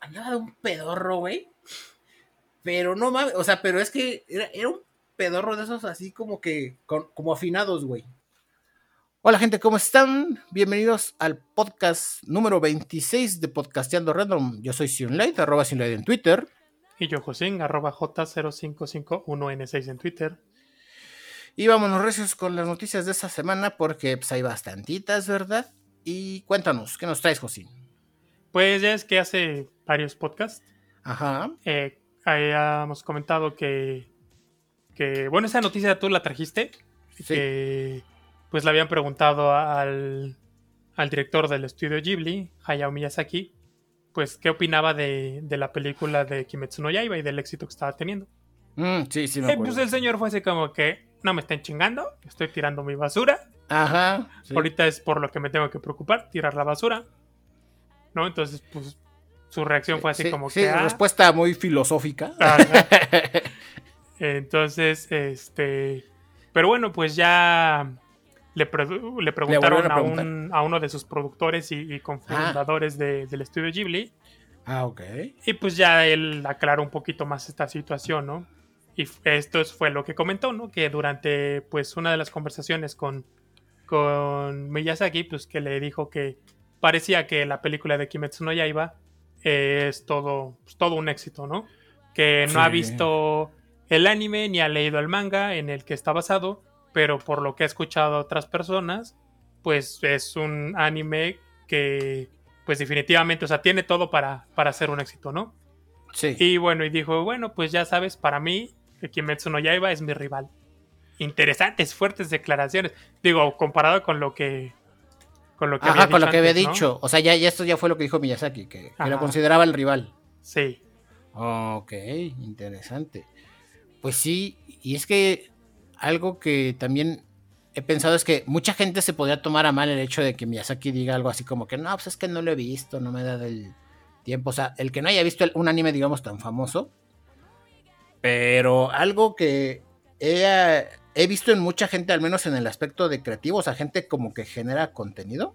andaba de un pedorro, güey. Pero no mames, o sea, pero es que era, era un pedorro de esos así como que, con- como afinados, güey. Hola gente, ¿cómo están? Bienvenidos al podcast número 26 de Podcasteando Random. Yo soy Sionlight, arroba Sionlight en Twitter. Y yo, Josín, arroba J0551N6 en Twitter. Y vámonos recios con las noticias de esta semana porque pues, hay bastantitas, ¿verdad? Y cuéntanos, ¿qué nos traes, Josín? Pues ya es que hace varios podcasts Ajá. eh, habíamos comentado que, que, bueno, esa noticia tú la trajiste, Sí. que pues le habían preguntado al, al director del estudio Ghibli, Hayao Miyazaki, pues qué opinaba de, de la película de Kimetsu no Yaiba y del éxito que estaba teniendo. Mm, sí, sí, me Eh, pues el señor fue así como que no me estén chingando, estoy tirando mi basura, Ajá. sí. Ahorita es por lo que me tengo que preocupar, tirar la basura. ¿No? Entonces, pues su reacción fue así Sí, como sí, que. ah, respuesta muy filosófica. ajá. Entonces, este. Pero bueno, pues ya le, pre- le preguntaron a a, preguntar. un- a uno de sus productores y, y cofundadores de- del estudio Ghibli. ah, ok. Y pues ya él aclaró un poquito más esta situación, ¿no? Y esto es- fue lo que comentó, ¿no? Que durante pues una de las conversaciones con, con Miyazaki, pues que le dijo que parecía que la película de Kimetsu no Yaiba es todo, pues, todo un éxito, ¿no? Que no ha visto el anime ni ha leído el manga en el que está basado, pero por lo que ha escuchado a otras personas, pues es un anime que pues definitivamente, o sea, tiene todo para, para ser un éxito, ¿no? Sí. Y bueno, y dijo, bueno, pues ya sabes, para mí, Kimetsu no Yaiba es mi rival. Interesantes, fuertes declaraciones. Digo, comparado con lo que... Con lo que Ajá, con lo que había dicho. O sea, ya, ya esto ya fue lo que dijo Miyazaki, que, que lo consideraba el rival. Sí. Ok, interesante. Pues sí, y es que algo que también he pensado es que mucha gente se podría tomar a mal el hecho de que Miyazaki diga algo así como que no, pues es que no lo he visto, no me da del tiempo. O sea, el que no haya visto el- un anime, digamos, tan famoso. Pero algo que he, he visto en mucha gente, al menos en el aspecto de creativo, o sea, gente como que genera contenido,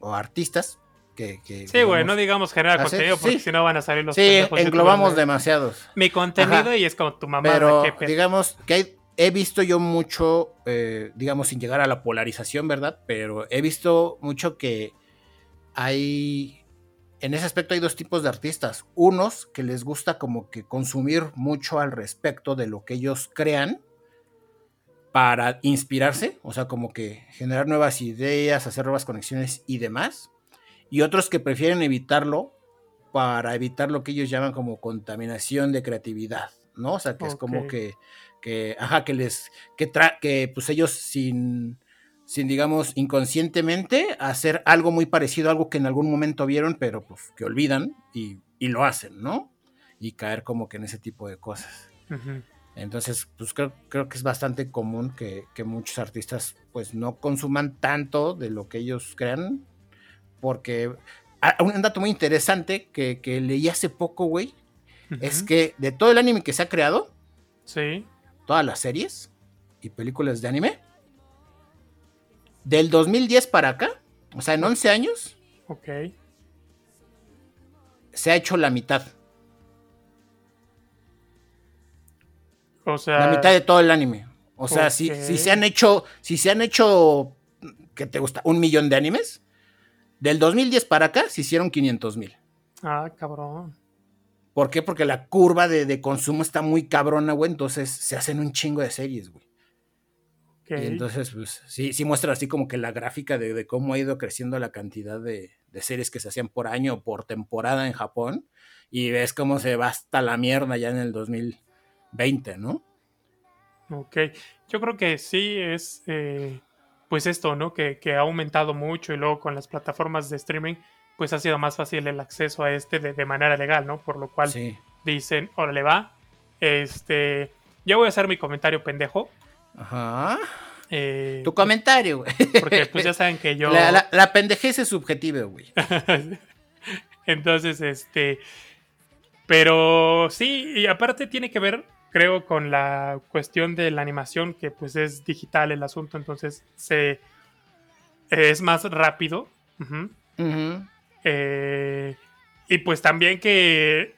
o artistas, que... que Sí, güey, no digamos generar hacer- contenido porque sí. si no van a salir los Sí, englobamos de demasiados. Mi contenido Ajá. y es como tu mamá. Pero pedo. digamos que hay- he visto yo mucho, eh, digamos, sin llegar a la polarización, ¿verdad? Pero he visto mucho que hay, en ese aspecto hay dos tipos de artistas. Unos que les gusta como que consumir mucho al respecto de lo que ellos crean para inspirarse, o sea, como que generar nuevas ideas, hacer nuevas conexiones y demás. Y otros que prefieren evitarlo para evitar lo que ellos llaman como contaminación de creatividad, ¿no? O sea, que es como que, que, ajá, que les, que, tra que pues ellos sin, sin, digamos, inconscientemente hacer algo muy parecido a algo que en algún momento vieron, pero pues que olvidan y, y lo hacen, ¿no? Y caer como que en ese tipo de cosas. Entonces, pues creo, creo que es bastante común que, que muchos artistas pues no consuman tanto de lo que ellos crean, porque ah, un dato muy interesante que, que leí hace poco, güey, es que de todo el anime que se ha creado, Sí. todas las series y películas de anime, del 2010 para acá, o sea, en 11 años, Ok. se ha hecho la mitad. O sea... La mitad de todo el anime. O sea, si, se han hecho, si se han hecho, ¿qué te gusta? Un millón de animes. Del 2010 para acá se hicieron 500 mil. Ah, cabrón. ¿Por qué? Porque la curva de, de consumo está muy cabrona, güey. Entonces se hacen un chingo de series, güey. Y entonces, pues, sí, sí muestra así como que la gráfica de, de cómo ha ido creciendo la cantidad de, de series que se hacían por año o por temporada en Japón. Y ves cómo se va hasta la mierda ya en el 2020, ¿no? Ok, yo creo que sí es, eh, pues esto, ¿no? Que, que ha aumentado mucho y luego con las plataformas de streaming, pues ha sido más fácil el acceso a este de, de manera legal, ¿no? Por lo cual Sí. dicen, órale va, este, ya voy a hacer mi comentario pendejo, Ajá. eh, Tu comentario, güey. porque pues ya saben que yo... La, la, la pendejez es subjetiva, güey. Entonces, este, pero sí, y aparte tiene que ver creo, con la cuestión de la animación, que pues es digital el asunto, entonces se es más rápido. Eh, Y pues también que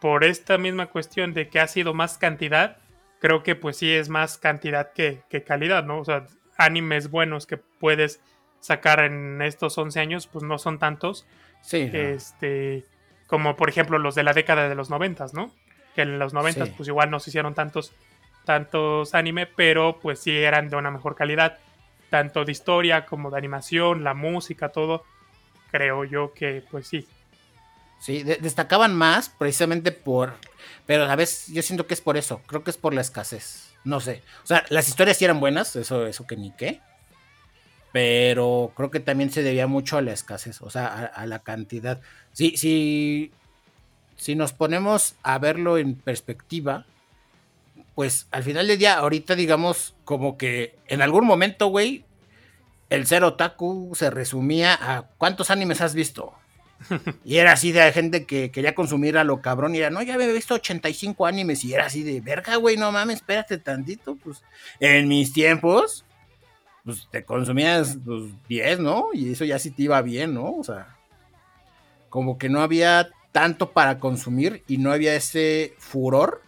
por esta misma cuestión de que ha sido más cantidad, creo que pues sí es más cantidad que, calidad, ¿no? O sea, animes buenos que puedes sacar en estos 11 años, pues no son tantos. Sí. Este, como por ejemplo los de la década de los 90, ¿no? Que en los 90 pues igual no se hicieron tantos tantos anime, pero pues sí eran de una mejor calidad, tanto de historia como de animación, la música, todo. Creo yo que pues sí, Sí, destacaban más precisamente por... Pero a veces yo siento que es por eso, creo que es por la escasez. No sé. O sea, las historias sí eran buenas, eso, eso que ni qué. Pero creo que también se debía mucho a la escasez, o sea, a, la cantidad. Sí, sí, si nos ponemos a verlo en perspectiva, pues al final del día, ahorita digamos como que en algún momento, güey, el ser otaku se resumía a cuántos animes has visto. Y era así de gente que quería consumir a lo cabrón y era, no, ya había visto 85 animes y era así de, verga, güey, no mames, espérate tantito, pues en mis tiempos, pues te consumías pues, 10, ¿no? Y eso ya sí te iba bien, ¿no? O sea, como que no había tanto para consumir y no había ese furor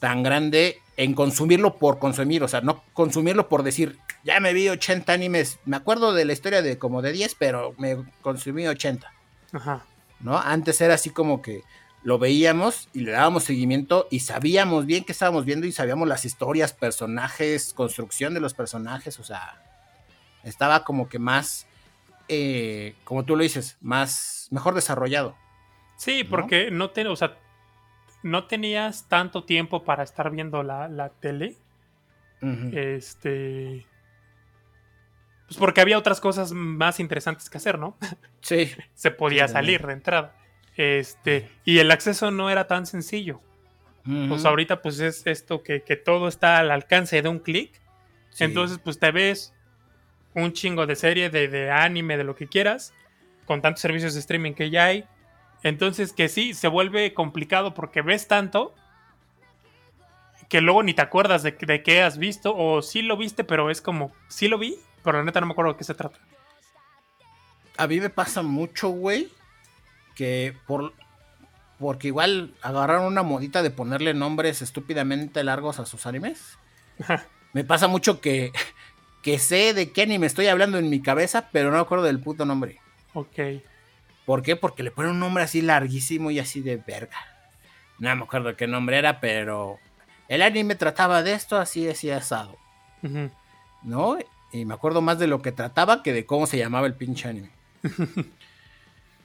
tan grande en consumirlo por consumir, o sea, no consumirlo por decir, ya me vi 80 animes, me acuerdo de la historia de como de 10, pero me consumí 80. Ajá. ¿No? Antes era así como que lo veíamos y le dábamos seguimiento y sabíamos bien qué estábamos viendo y sabíamos las historias, personajes, construcción de los personajes, o sea, estaba como que más, eh, como tú lo dices, más, mejor desarrollado. Sí, porque no, o sea, no tenías tanto tiempo para estar viendo la, tele. Este pues porque había otras cosas más interesantes que hacer, ¿no? Sí. Se podía salir de entrada. Este, y el acceso no era tan sencillo. Pues ahorita pues es esto que, todo está al alcance de un clic. Entonces pues te ves un chingo de serie, de, de, anime, de lo que quieras, con tantos servicios de streaming que ya hay. Entonces que sí, se vuelve complicado porque ves tanto que luego ni te acuerdas de, de qué has visto o sí lo viste, pero es como, sí lo vi, pero la neta no me acuerdo de qué se trata. A mí me pasa mucho, güey, que por porque igual agarraron una modita de ponerle nombres estúpidamente largos a sus animes. me pasa mucho que, que sé de qué anime estoy hablando en mi cabeza, pero no me acuerdo del puto nombre. Ok. ¿Por qué? Porque le ponen un nombre así larguísimo y así de verga. No me acuerdo qué nombre era, pero el anime trataba de esto así, así asado. ¿No? Y me acuerdo más de lo que trataba que de cómo se llamaba el pinche anime.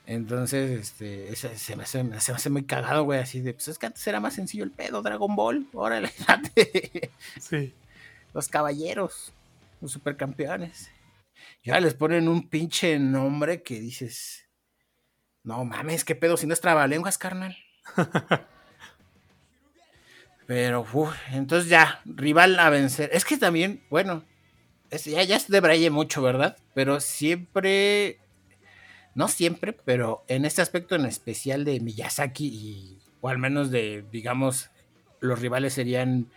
Entonces, este, se, me hace, muy cagado, güey, así de, pues es que antes era más sencillo el pedo, Dragon Ball, órale, date. Sí. Los caballeros, los supercampeones. Y ahora les ponen un pinche nombre que dices, no mames, qué pedo, si no es trabalenguas, carnal. Pero, uff, entonces ya, rival a vencer. Es que también, bueno, ya, ya de Braille mucho, ¿verdad? Pero siempre, no siempre, pero en este aspecto en especial de Miyazaki y, o al menos de, digamos, los rivales serían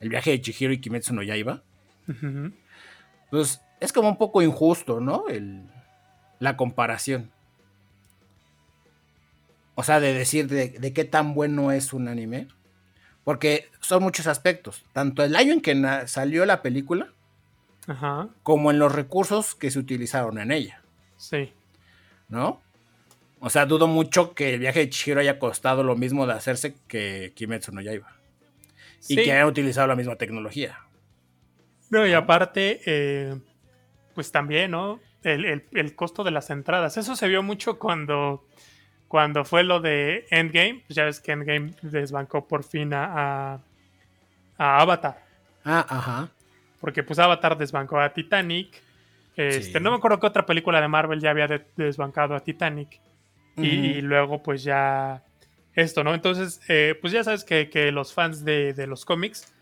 el viaje de Chihiro y Kimetsu no Yaiba. Pues es como un poco injusto, ¿no? El, la comparación. O sea, de decir de, de, qué tan bueno es un anime. Porque son muchos aspectos. Tanto el año en que salió la película, como en los recursos que se utilizaron en ella. Sí. ¿No? O sea, dudo mucho que el viaje de Chihiro haya costado lo mismo de hacerse que Kimetsu no Yaiba. Y que hayan utilizado la misma tecnología. No, y aparte, eh, pues también, ¿no? El, costo de las entradas. Eso se vio mucho cuando, cuando fue lo de Endgame. Pues ya ves que Endgame desbancó por fin a, a Avatar. Ah, ajá. Porque pues Avatar desbancó a Titanic. Este, No me acuerdo qué otra película de Marvel ya había desbancado a Titanic. y, luego pues ya esto, ¿no? Entonces, eh, pues ya sabes que, los fans de, los cómics,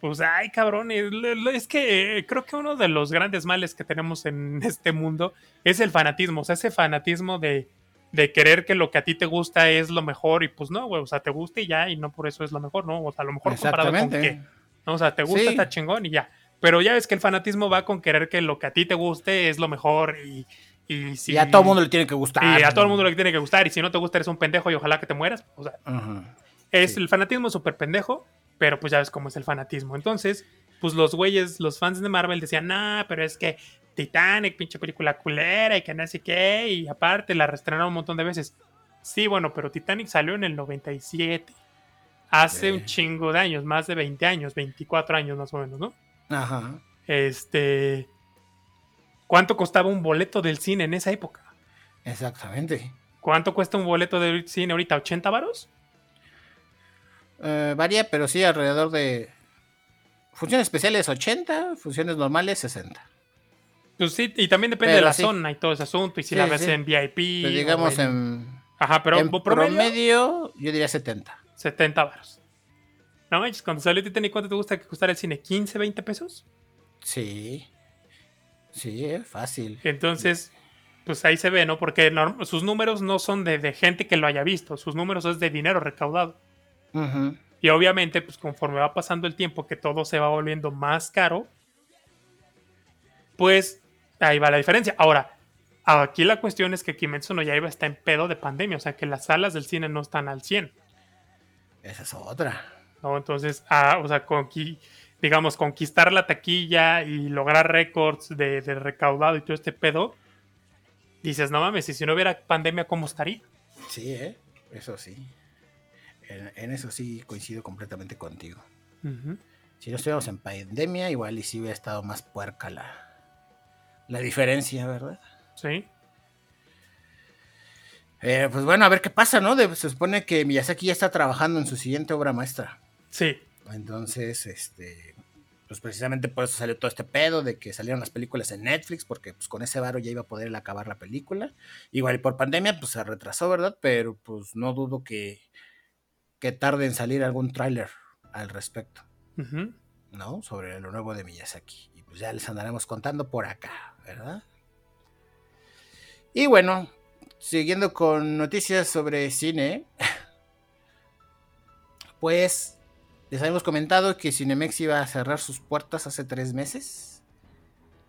pues, ay cabrón, es que eh, creo que uno de los grandes males que tenemos en este mundo es el fanatismo, o sea, ese fanatismo de, de querer que lo que a ti te gusta es lo mejor y pues no, güey, o sea, te gusta y ya y no por eso es lo mejor, ¿no? O sea, a lo mejor comparado con qué, ¿no? O sea, te gusta, está chingón y ya. Pero ya ves que el fanatismo va con querer que lo que a ti te guste es lo mejor y, Y, si, Y a todo mundo le tiene que gustar. y a todo el mundo le tiene que gustar. Y si no te gusta, eres un pendejo y ojalá que te mueras. O sea, es Sí. el fanatismo súper pendejo, pero pues ya ves cómo es el fanatismo. Entonces, pues los güeyes, los fans de Marvel decían, nah, pero es que Titanic, pinche película culera y que no sé qué, y aparte la reestrenaron un montón de veces. Sí, bueno, pero Titanic salió en el 97. Hace un chingo de años, más de 20 años, 24 años más o menos, ¿no? Ajá. Este. ¿Cuánto costaba un boleto del cine en esa época? Exactamente. ¿Cuánto cuesta un boleto del cine ahorita? ¿80 varos? Eh, varía, pero sí alrededor de. Funciones especiales 80, funciones normales 60. Pues sí, y también depende Pero de la sí. zona y todo ese asunto. Y si Sí, la ves en VIP. O digamos en- en, Ajá, pero en promedio, promedio, yo diría 70. 70 varos. No manches, cuando salió Titanic, ¿cuánto te gusta que costara el cine? ¿15, 20 pesos? Sí. Sí, es fácil. Entonces, pues ahí se ve, ¿no? Porque sus números no son de, de gente que lo haya visto. Sus números es de dinero recaudado. Y obviamente, pues conforme va pasando el tiempo que todo se va volviendo más caro, pues ahí va la diferencia. Ahora, aquí la cuestión es que Kimetsu no Yaiba está en pedo de pandemia, o sea que las salas del cine no están al 100, Esa es otra. ¿no? Entonces, ah, o sea, conqui- digamos, conquistar la taquilla y lograr récords de, de recaudado y todo este pedo, dices, no mames, y si no hubiera pandemia, ¿cómo estaría? Sí, ¿eh? Eso sí. En, en eso sí coincido completamente contigo. Si no estuviéramos en pandemia, igual y sí hubiera estado más puerca la, la diferencia, ¿verdad? Sí. Eh, pues bueno, a ver qué pasa, ¿no? De- se supone que Miyazaki ya está trabajando en su siguiente obra maestra. Sí. Entonces, este, pues precisamente por eso salió todo este pedo de que salieron las películas en Netflix, porque pues con ese varo ya iba a poder acabar la película. Igual y por pandemia, pues se retrasó, ¿verdad? Pero pues no dudo que, que tarde en salir algún tráiler al respecto. ¿no? Sobre lo nuevo de Miyazaki. Pues ya les andaremos contando por acá, ¿verdad? Y bueno, siguiendo con noticias sobre cine, pues les habíamos comentado que Cinemex iba a cerrar sus puertas hace tres meses,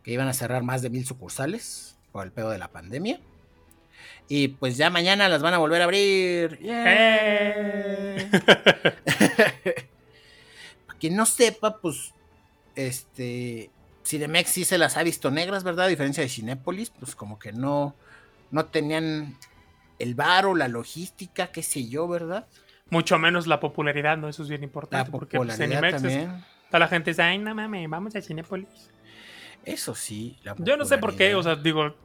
que iban a cerrar más de mil sucursales por el pedo de la pandemia. Y pues ya mañana las van a volver a abrir. ¡Yeah! Para quien no sepa, pues este Cinemex sí se las ha visto negras, ¿verdad? A diferencia de Cinépolis, pues como que no, no tenían el varo, la logística, qué sé yo, ¿verdad? Mucho menos la popularidad, ¿no? Eso es bien La importante. porque pues, popularidad Cinemex es- también. toda la gente dice, ay, no mames, vamos a Cinépolis. Eso sí. la Yo no sé por qué, o sea, digo,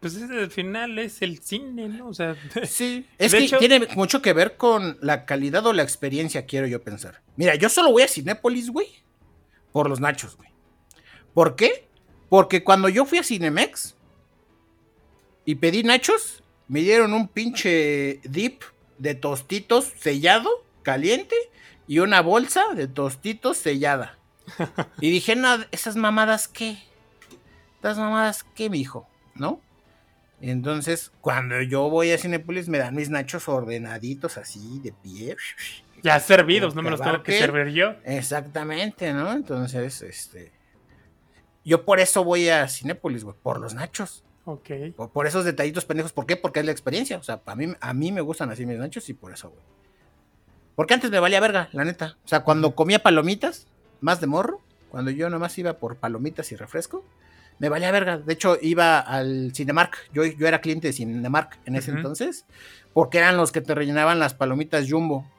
pues es- al final es el cine, ¿no? O sea, Sí, es que hecho- tiene mucho que ver con la calidad o la experiencia, quiero yo pensar. Mira, yo solo voy a Cinépolis, güey, por los nachos, güey. ¿Por qué? Porque cuando yo fui a Cinemex y pedí nachos, me dieron un pinche dip de tostitos sellado, caliente, y una bolsa de tostitos sellada. Y dije, no, esas mamadas qué. Estas mamadas qué, mijo, ¿no? Entonces, cuando yo voy a Cinepolis, me dan mis nachos ordenaditos así, de pie. ya servidos, no me los tengo que servir yo. Exactamente, ¿no? Entonces, este. Yo por eso voy a Cinépolis, güey, por los nachos. Ok. Por, por esos detallitos pendejos. ¿Por qué? Porque es la experiencia. O sea, a mí, a mí me gustan así mis nachos y por eso, güey. Porque antes me valía verga, la neta. O sea, cuando comía palomitas, más de morro, cuando yo nomás iba por palomitas y refresco, me valía verga. De hecho, iba al Cinemark. Yo, yo era cliente de Cinemark en ese entonces, porque eran los que te rellenaban las palomitas Jumbo.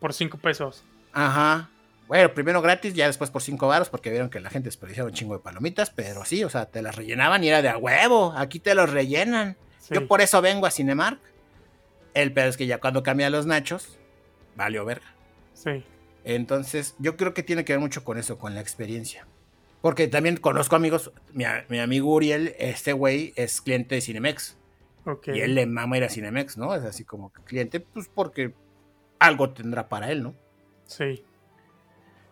Por cinco pesos. Ajá. Bueno, primero gratis, ya después por 5 baros, porque vieron que la gente desperdiciaba un chingo de palomitas, pero sí, o sea, te las rellenaban y era de a huevo, aquí te los rellenan. Sí. Yo por eso vengo a Cinemark. El pedo es que ya cuando cambia los nachos, valió verga. Sí. Entonces, yo creo que tiene que ver mucho con eso, con la experiencia. Porque también conozco amigos, mi, amigo Uriel, este güey es cliente de Cinemex. Ok. Y él le mama ir a Cinemex, ¿no? Es así como cliente, pues porque algo tendrá para él, ¿no? Sí.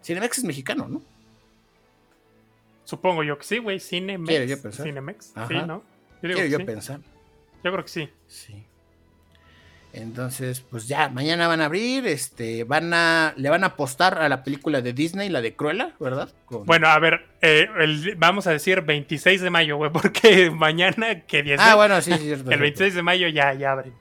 Cinemex es mexicano, ¿no? Supongo yo que sí, güey. Cinemex. Quiero yo pensar. Cinemex. Ajá. Sí, ¿no? Yo digo Quiero yo sí. pensar. Yo creo que sí. Sí. Entonces, pues ya, mañana van a abrir, este, van a, le van a apostar a la película de Disney, la de Cruella, ¿verdad? Con... Bueno, a ver, eh, el, vamos a decir 26 de mayo, güey, porque mañana que 10 Ah, bueno, sí, sí, cierto. el 26 de mayo ya, ya abren.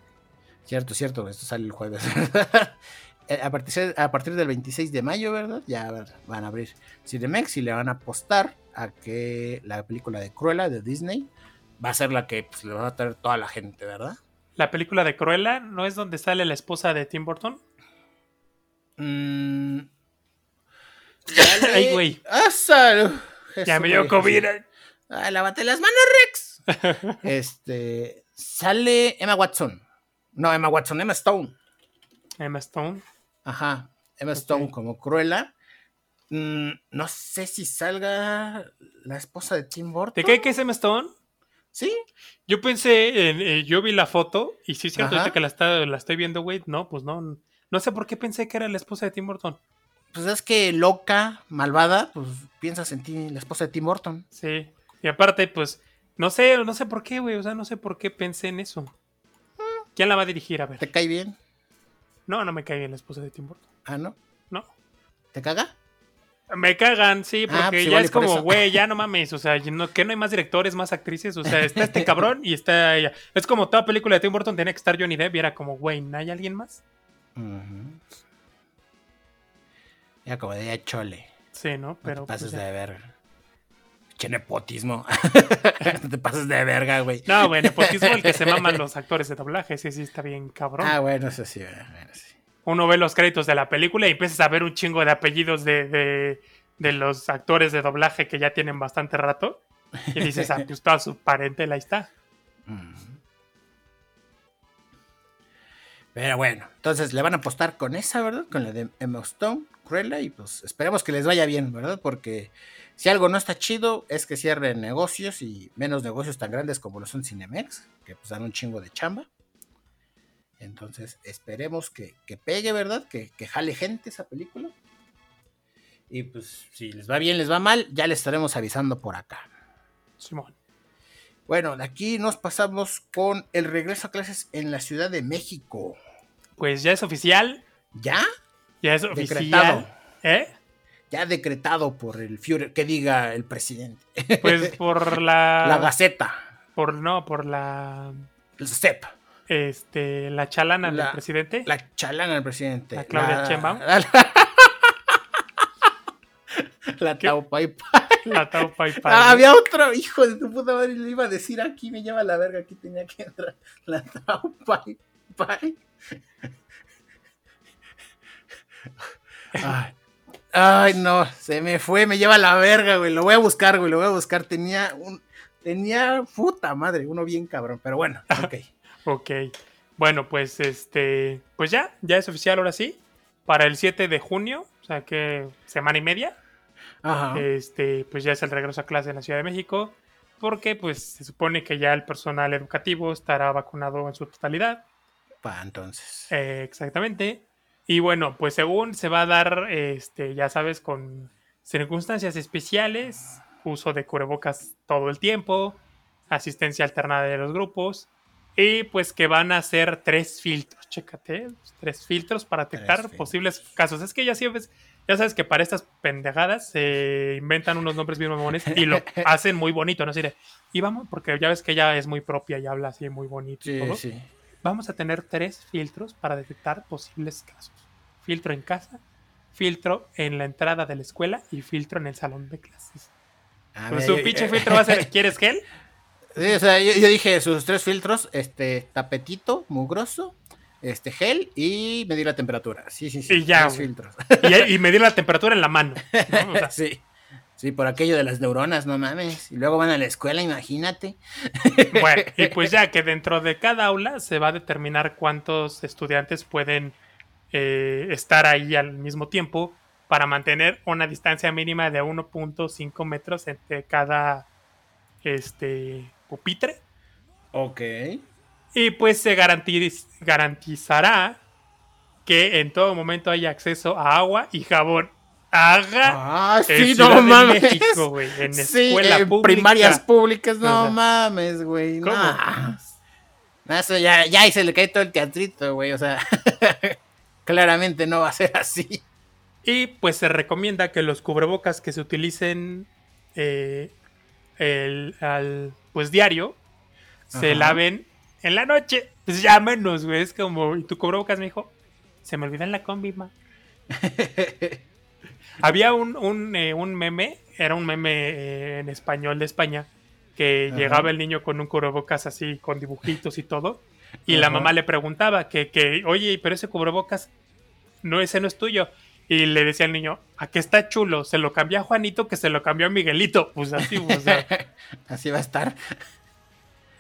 Cierto, cierto, esto sale el jueves. Eh, a, partir, a partir del 26 de mayo, ¿verdad? Ya van a abrir Cinemex y le van a apostar a que la película de Cruella de Disney va a ser la que pues, le va a traer toda la gente, ¿verdad? ¿La película de Cruella no es donde sale la esposa de Tim Burton? Mm. Ay, güey. Ya me dio COVID. Ay, lávate las manos, Rex. este. Sale Emma Watson. No, Emma Watson, Emma Stone. Emma Stone. Ajá. Emma Stone como Cruella. Mm, no sé si salga la esposa de Tim Burton. ¿De qué, qué es Emma Stone? Sí. Yo pensé, en, eh, yo vi la foto y sí es cierto que la, está, la estoy viendo, güey. No, pues no. No sé por qué pensé que era la esposa de Tim Burton. Pues es que loca, malvada, pues piensas en ti, la esposa de Tim Burton. Sí. Y aparte, pues, no sé, no sé por qué, güey. O sea, no sé por qué pensé en eso. ¿Quién la va a dirigir? A ver. ¿Te cae bien? No, no me cae bien la esposa de Tim Burton. Ah, ¿no? No. ¿Te caga? Me cagan, sí, ah, porque pues ya es como, güey, ya no mames, o sea, no, que no hay más directores, más actrices, o sea, está este cabrón y está ella. Es como toda película de Tim Burton tenía que estar Johnny Depp y era como, güey, ¿no hay alguien más? Ya como de chole. Sí, ¿no? Pero. No te pases pues de verga. Che nepotismo. no te pases de verga, güey. No, güey, nepotismo el que se maman los actores de doblaje, sí, sí, está bien cabrón. Ah, bueno, eso sí, bueno, sí uno ve los créditos de la película y empiezas a ver un chingo de apellidos de, los actores de doblaje que ya tienen bastante rato. Y dices, ah, pues toda su parentela ahí está. Pero bueno, entonces le van a apostar con esa, ¿verdad? Con la de Emma Stone, Cruella, y pues esperemos que les vaya bien, ¿verdad? Porque si algo no está chido es que cierren negocios y menos negocios tan grandes como lo son Cinemex, que pues dan un chingo de chamba. Entonces, esperemos que, pegue, ¿verdad? Que, jale gente esa película. Y pues, si les va bien, les va mal, ya les estaremos avisando por acá. Simón. Bueno, de aquí nos pasamos con el regreso a clases en la Ciudad de México. Pues ya es oficial. ¿Ya? Ya es oficial. ¿Eh? Ya decretado por el Führer, que diga el presidente. Pues por la. la Gaceta. Por no, por la. El CEP este, la chalana del presidente. La chalana del presidente. La Claudia Chemba. La, Taupai La Taupai Ah, había otro hijo de tu puta madre, le iba a decir aquí, me lleva la verga, aquí tenía que entrar. La Taupai Ay. Ay, no, se me fue, me lleva la verga, güey. Lo voy a buscar, güey, lo voy a buscar. Tenía un. Tenía puta madre, uno bien cabrón, pero bueno, ok. Ok. Bueno, pues este. Pues ya, ya es oficial ahora sí. Para el 7 de junio, o sea que semana y media. Ajá. Este, pues ya es el regreso a clase en la Ciudad de México. Porque pues se supone que ya el personal educativo estará vacunado en su totalidad. Para entonces. Eh, exactamente. Y bueno, pues según se va a dar, este, ya sabes, con circunstancias especiales, uso de cubrebocas todo el tiempo, asistencia alternada de los grupos, y pues que van a hacer tres filtros, chécate, tres filtros para detectar posibles casos. Es que ya siempre, ya sabes que para estas pendejadas se inventan unos nombres bien mamones y lo hacen muy bonito, ¿no? Así y vamos, porque ya ves que ella es muy propia y habla así muy bonito y todo. Vamos a tener tres filtros para detectar posibles casos. Filtro en casa, filtro en la entrada de la escuela y filtro en el salón de clases. Ah, pues su pinche filtro va a ser, ¿quieres gel? Sí, o sea, yo, dije sus tres filtros, este, tapetito, mugroso, este, gel y medir la temperatura. Sí, sí, sí. Y ya. filtros. Y, medir la temperatura en la mano. sí. Sí, por aquello de las neuronas, no mames. Y luego van a la escuela, imagínate. Bueno, y pues ya que dentro de cada aula se va a determinar cuántos estudiantes pueden eh, estar ahí al mismo tiempo para mantener una distancia mínima de 1.5 metros entre cada este pupitre. Ok. Y pues se garantizará que en todo momento haya acceso a agua y jabón. Haga ah, sí, no mames. México, En escuela primarias públicas, no mames, güey. No. Eso ya, ya y se le cae todo el teatrito, güey. O sea, claramente no va a ser así. Y pues se recomienda que los cubrebocas que se utilicen eh, el, al, pues diario se laven en la noche. Pues ya menos, güey. Es como, ¿y tu cubrebocas, me dijo? Se me olvida en la combi, ma. Había un, un, eh, un, meme, era un meme eh, en español de España, que llegaba el niño con un cubrebocas así, con dibujitos y todo, y la mamá le preguntaba que, que, oye, pero ese cubrebocas, no, ese no es tuyo. Y le decía al niño, ¿a qué está chulo? Se lo cambió a Juanito, que se lo cambió a Miguelito. Pues así, pues, así va a estar.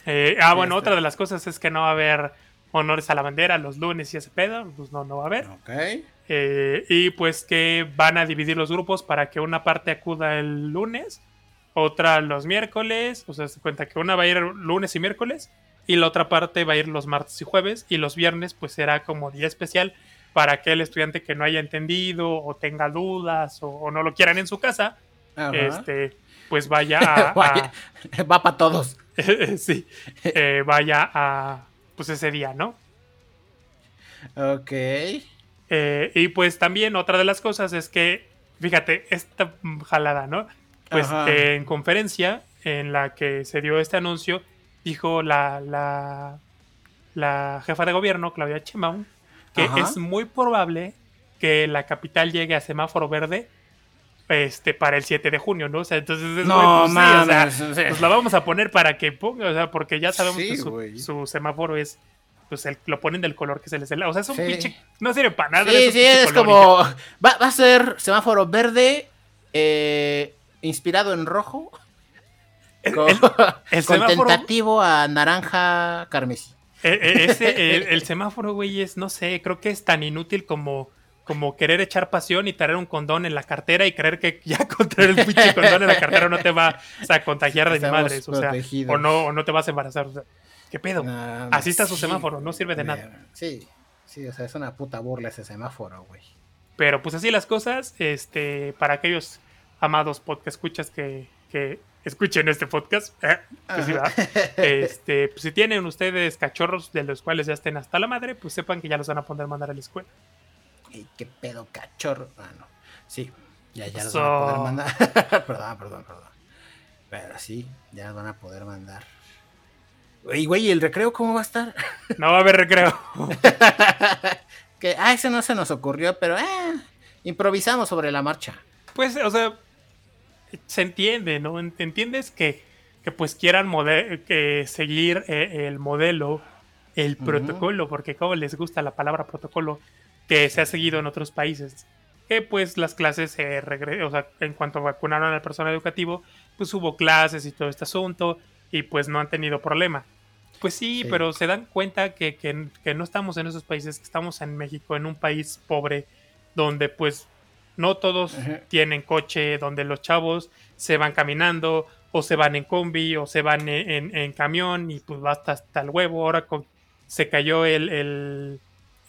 Eh, ah, bueno, otra de las cosas es que no va a haber honores a la bandera los lunes y ese pedo, pues no, no va a haber. Ok. Eh, y pues que van a dividir los grupos para que una parte acuda el lunes, otra los miércoles, o sea, se cuenta que una va a ir lunes y miércoles y la otra parte va a ir los martes y jueves y los viernes pues será como día especial para aquel estudiante que no haya entendido o tenga dudas o, no lo quieran en su casa, este, pues vaya a... va para todos. sí, eh, vaya a pues ese día, ¿no? Ok. Eh, y pues también otra de las cosas es que, fíjate, esta jalada, ¿no? Pues en conferencia en la que se dio este anuncio, dijo la, la, la jefa de gobierno, Claudia Sheinbaum, que es muy probable que la capital llegue a semáforo verde este, para el 7 de junio, ¿no? O sea, entonces es no, pues, o sea, pues la vamos a poner para que ponga, o sea, porque ya sabemos que su, semáforo es pues el, lo ponen del color que se les dé. O sea, es un pinche. No sirve para nada. Sí, sí, es como. Va, a ser semáforo verde, eh, inspirado en rojo. El, con, tentativo a naranja carmesí. E, e, ese, el, semáforo, güey, es, no sé, creo que es tan inútil como, como querer echar pasión y traer un condón en la cartera y creer que ya con traer el pinche condón en la cartera no te va a contagiar de mi madre. O sea, o no, o no te vas a embarazar. O sea, ¿Qué pedo? Así está su semáforo, no sirve de nada. Sí, sí, o sea, es una puta burla ese semáforo, güey. Pero pues así las cosas, este, para aquellos amados podcast escuchas que, que escuchen este podcast, eh, pues este, pues, si tienen ustedes cachorros de los cuales ya estén hasta la madre, pues sepan que ya los van a poder mandar a la escuela. ¿Y qué pedo cachorro? Ah, no. Sí, ya, ya los van a poder mandar. perdón, perdón, perdón. Pero sí, ya los van a poder mandar. Y güey, ¿y el recreo cómo va a estar? No va a haber recreo. que, ah, ese no se nos ocurrió, pero eh, improvisamos sobre la marcha. Pues, o sea, se entiende, ¿no? Entiendes que, que pues quieran que seguir eh, el modelo, el protocolo, porque como les gusta la palabra protocolo, que se ha seguido en otros países. Que pues las clases se regresan, o sea, en cuanto vacunaron al personal educativo, pues hubo clases y todo este asunto y pues no han tenido problema. Pues sí, pero se dan cuenta que, que, no estamos en esos países, que estamos en México, en un país pobre, donde pues no todos tienen coche, donde los chavos se van caminando, o se van en combi, o se van en, camión, y pues basta hasta el huevo. Ahora con, se cayó el,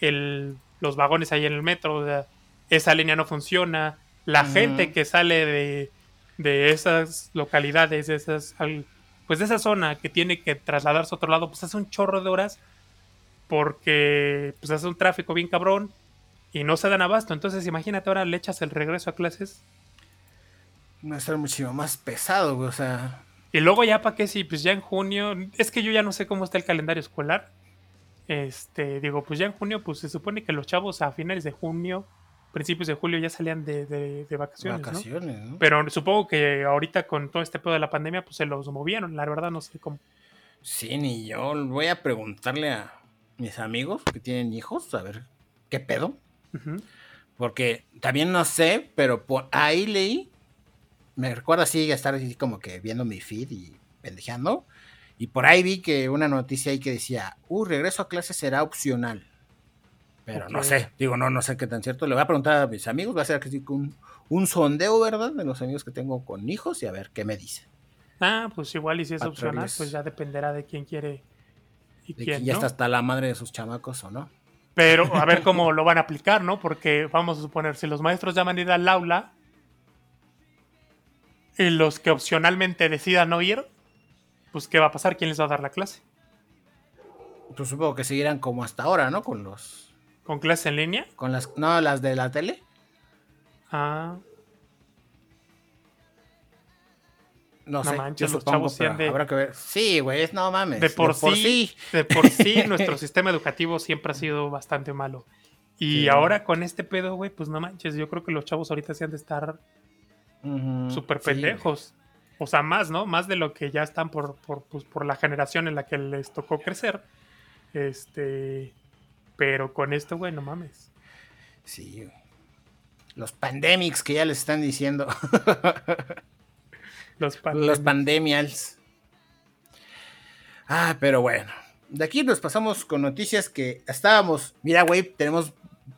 el, los vagones ahí en el metro, esa línea no funciona. La gente que sale de, de esas localidades, de esas pues de esa zona que tiene que trasladarse a otro lado, pues hace un chorro de horas porque pues hace un tráfico bien cabrón y no se dan abasto. Entonces imagínate ahora le echas el regreso a clases. Va a ser muchísimo más pesado, o sea. Y luego ya para qué si, pues ya en junio, es que yo ya no sé cómo está el calendario escolar. Este, digo, pues ya en junio, pues se supone que los chavos a finales de junio principios de julio ya salían de, vacaciones. ¿no? Pero supongo que ahorita con todo este pedo de la pandemia, pues se los movieron, la verdad no sé cómo. Sí, ni yo voy a preguntarle a mis amigos que tienen hijos, a ver qué pedo. Porque también no sé, pero por ahí leí, me recuerda así estar así como que viendo mi feed y pendejeando. Y por ahí vi que una noticia ahí que decía, uh, regreso a clase será opcional. Pero no sé, digo, no, no sé qué tan cierto. Le voy a preguntar a mis amigos, voy a hacer un, un sondeo, ¿verdad? De los amigos que tengo con hijos y a ver qué me dice. Ah, pues igual y si es opcional, pues ya dependerá de quién quiere y quién, ya está hasta la madre de sus chamacos o no. Pero a ver cómo lo van a aplicar, ¿no? Porque vamos a suponer, si los maestros ya van a ir al aula y los que opcionalmente decidan no ir, pues ¿qué va a pasar? ¿Quién les va a dar la clase? Pues supongo que seguirán como hasta ahora, ¿no? Con los. ¿Con clase en línea? Con las. No, las de la tele. Ah. No, No sé. manches, yo los supongo, chavos pero han de- habrá que ver. Sí, güey, no mames. De por, sí, de por sí, nuestro sistema educativo siempre ha sido bastante malo. Y Sí. ahora con este pedo, güey, pues no manches, yo creo que los chavos ahorita se han de estar Ujú, súper sí, pendejos. O sea, más, ¿no? Más de lo que ya están por, por, pues, por la generación en la que les tocó crecer. Este. Pero con esto, güey, no mames. Sí, güey. Los pandemics que ya les están diciendo. Los, pan- Los pandemials. Ah, pero bueno. De aquí nos pasamos con noticias que estábamos. Mira, güey, tenemos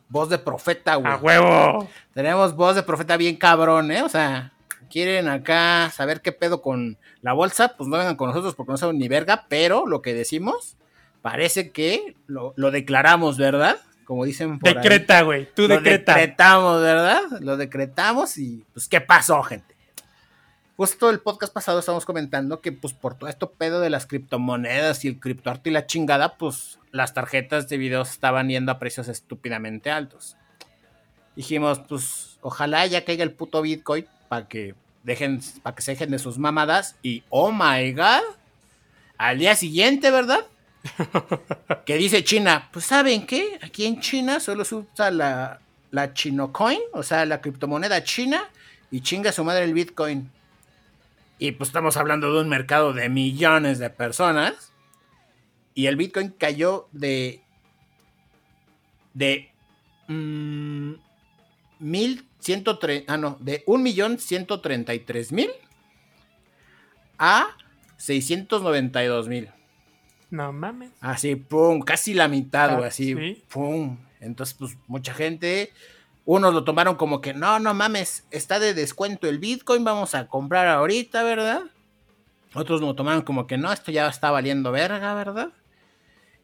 voz de profeta, güey. ¡A huevo! Tenemos voz de profeta bien cabrón, ¿eh? O sea, quieren acá saber qué pedo con la bolsa, pues no vengan con nosotros porque no saben ni verga, pero lo que decimos parece que lo, lo declaramos, ¿verdad? Como dicen por. Decreta, güey. Tú Lo decreta. decretamos, ¿verdad? Lo decretamos y pues ¿qué pasó, gente? Justo el podcast pasado estábamos comentando que pues por todo esto pedo de las criptomonedas y el criptoarte y la chingada, pues las tarjetas de video estaban yendo a precios estúpidamente altos. Dijimos, pues ojalá ya caiga el puto Bitcoin para que dejen, para que se dejen de sus mamadas y oh my god, al día siguiente, ¿verdad? que dice China, pues ¿saben qué? Aquí en China solo se usa la, la Chinocoin, o sea, la criptomoneda china, y chinga su madre el Bitcoin. Y pues estamos hablando de un mercado de millones de personas. Y el Bitcoin cayó de. de. mm, 1103. Ah, no, de 1.133.000 a 692.000. No mames. Así, pum, casi la mitad, Ah, güey, así, sí. pum. Entonces, pues, mucha gente, unos lo tomaron como que, no, no mames, está de descuento el Bitcoin, vamos a comprar ahorita, ¿verdad? Otros lo tomaron como que, no, esto ya está valiendo verga, ¿verdad?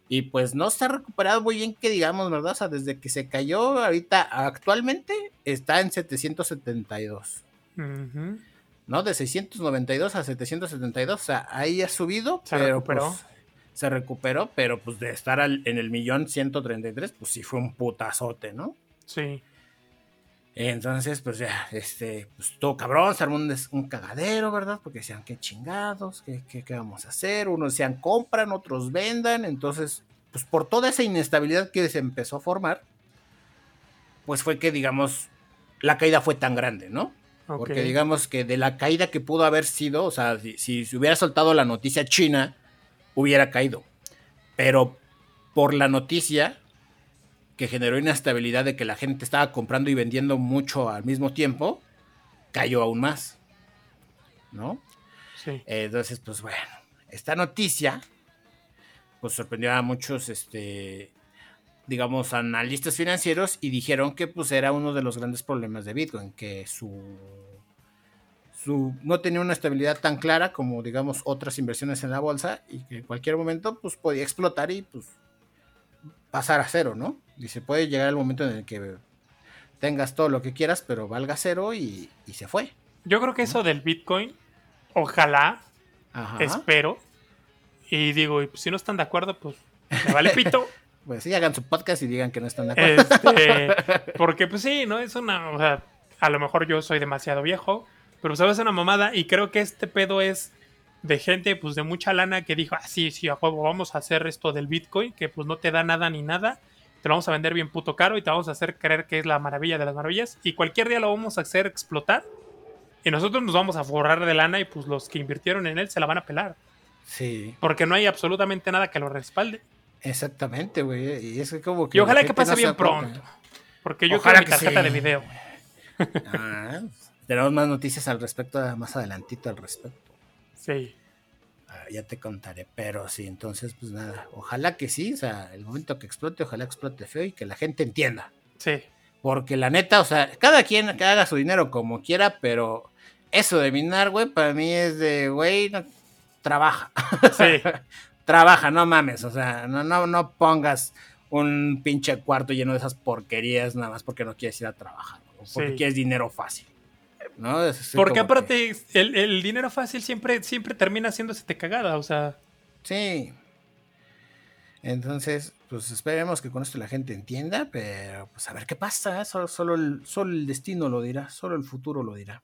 Y pues no se ha recuperado muy bien, que digamos, ¿verdad? O sea, desde que se cayó, ahorita, actualmente, está en 772. Ujú. ¿no? De 692 a 772, o sea, ahí ha subido, Se pero recuperó. pues, se recuperó, pero pues de estar al- en el millón 133, pues sí fue un putazote, ¿no? Sí. Entonces, pues ya, este, pues todo cabrón, se armó un, cagadero, ¿verdad? Porque decían, qué chingados, ¿Qué, qué, qué vamos a hacer? Unos decían, compran, otros vendan, entonces, pues por toda esa inestabilidad que se empezó a formar, pues fue que, digamos, la caída fue tan grande, ¿no? Porque digamos que de la caída que pudo haber sido, o sea, si, si se hubiera soltado la noticia china, hubiera caído. Pero por la noticia que generó inestabilidad de que la gente estaba comprando y vendiendo mucho al mismo tiempo, cayó aún más. ¿No? Sí. Entonces, pues bueno, esta noticia pues sorprendió a muchos, este, digamos, analistas financieros y dijeron que pues era uno de los grandes problemas de Bitcoin, que su, su no tenía una estabilidad tan clara como, digamos, otras inversiones en la bolsa y que en cualquier momento pues podía explotar y pues pasar a cero, ¿no? Dice, puede llegar el momento en el que tengas todo lo que quieras, pero valga cero y, y se fue. Yo creo que eso del Bitcoin, ojalá, Ajá. espero. Y digo, y pues, si no están de acuerdo, pues me vale pito. Pues sí, hagan su podcast y digan que no están de acuerdo. Este, porque pues sí, ¿no? Es una, o sea, a lo mejor yo soy demasiado viejo, pero sabes una mamada y creo que este pedo es de gente pues de mucha lana que dijo, ah, sí, sí, a juego, vamos a hacer esto del Bitcoin, que pues no te da nada ni nada, te lo vamos a vender bien puto caro y te vamos a hacer creer que es la maravilla de las maravillas y cualquier día lo vamos a hacer explotar y nosotros nos vamos a forrar de lana y pues los que invirtieron en él se la van a pelar, Sí, porque no hay absolutamente nada que lo respalde. exactamente, güey. Y es que como que. Y ojalá que pase no bien pronto, porque yo Ojalá quiero mi que tarjeta sí. de video. Ah, tenemos más noticias al respecto, más adelantito al respecto. Sí. Ah, ya te contaré, pero sí, entonces, pues nada. Ojalá que sí, o sea, el momento que explote, ojalá explote feo y que la gente entienda. Sí, Porque la neta, o sea, cada quien que haga su dinero como quiera, pero eso de minar, güey, para mí es de, güey, no, trabaja. sí, trabaja, no mames, o sea, no, no, no pongas un pinche cuarto lleno de esas porquerías nada más porque no quieres ir a trabajar, porque Sí. quieres dinero fácil. ¿No? Es porque que- aparte el, el dinero fácil siempre, siempre termina haciéndose te cagada, o sea, Sí. Entonces, pues esperemos que con esto la gente entienda, pero pues a ver qué pasa, ¿eh? solo, solo, el, solo el destino lo dirá, solo el futuro lo dirá.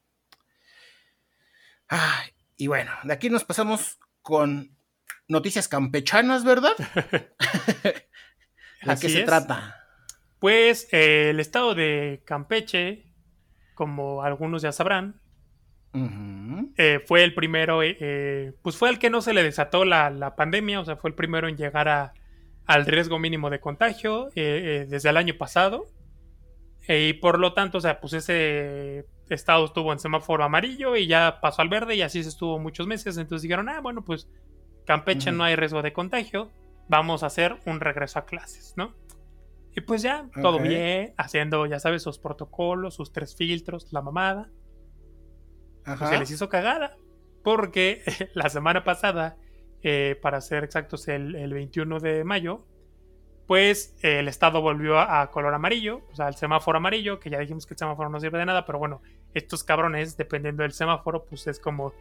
y bueno, de aquí nos pasamos con noticias campechanas, ¿verdad? ¿A qué se trata? Pues eh, el estado de Campeche, como algunos ya sabrán, eh, fue el primero, pues fue el que no se le desató la, la, pandemia, o sea, fue el primero en llegar a, al riesgo mínimo de contagio eh, eh, desde el año pasado. y por lo tanto, o sea, pues ese estado estuvo en semáforo amarillo y ya pasó al verde y así se estuvo muchos meses. Entonces dijeron, ah, bueno, pues Campeche no hay riesgo de contagio, vamos a hacer un regreso a clases, ¿no? Y pues ya, todo bien, haciendo, ya sabes, sus protocolos, sus tres filtros, la mamada. Pues se les hizo cagada, porque la semana pasada eh, para ser exactos el, 21 de mayo, pues el estado volvió a, color amarillo, o sea, el semáforo amarillo, que ya dijimos que el semáforo no sirve de nada, pero bueno, estos cabrones, dependiendo del semáforo, pues es como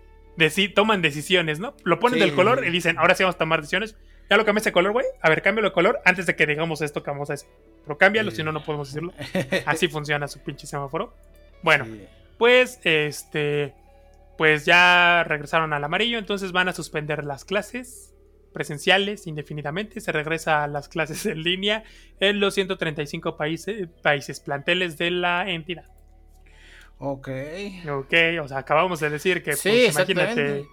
toman decisiones, ¿no? Lo ponen del color y dicen, ahora sí vamos a tomar decisiones. Ya lo cambié ese color, güey. A ver, cámbialo de color antes de que digamos esto que vamos a decir. Pero cámbialo, si no, no podemos decirlo. Así funciona su pinche semáforo. Bueno, pues este pues ya regresaron al amarillo, entonces van a suspender las clases presenciales indefinidamente. Se regresa a las clases en línea en los 135 países, países planteles de la entidad. Ok. Ok, o sea, acabamos de decir que, pues, imagínate,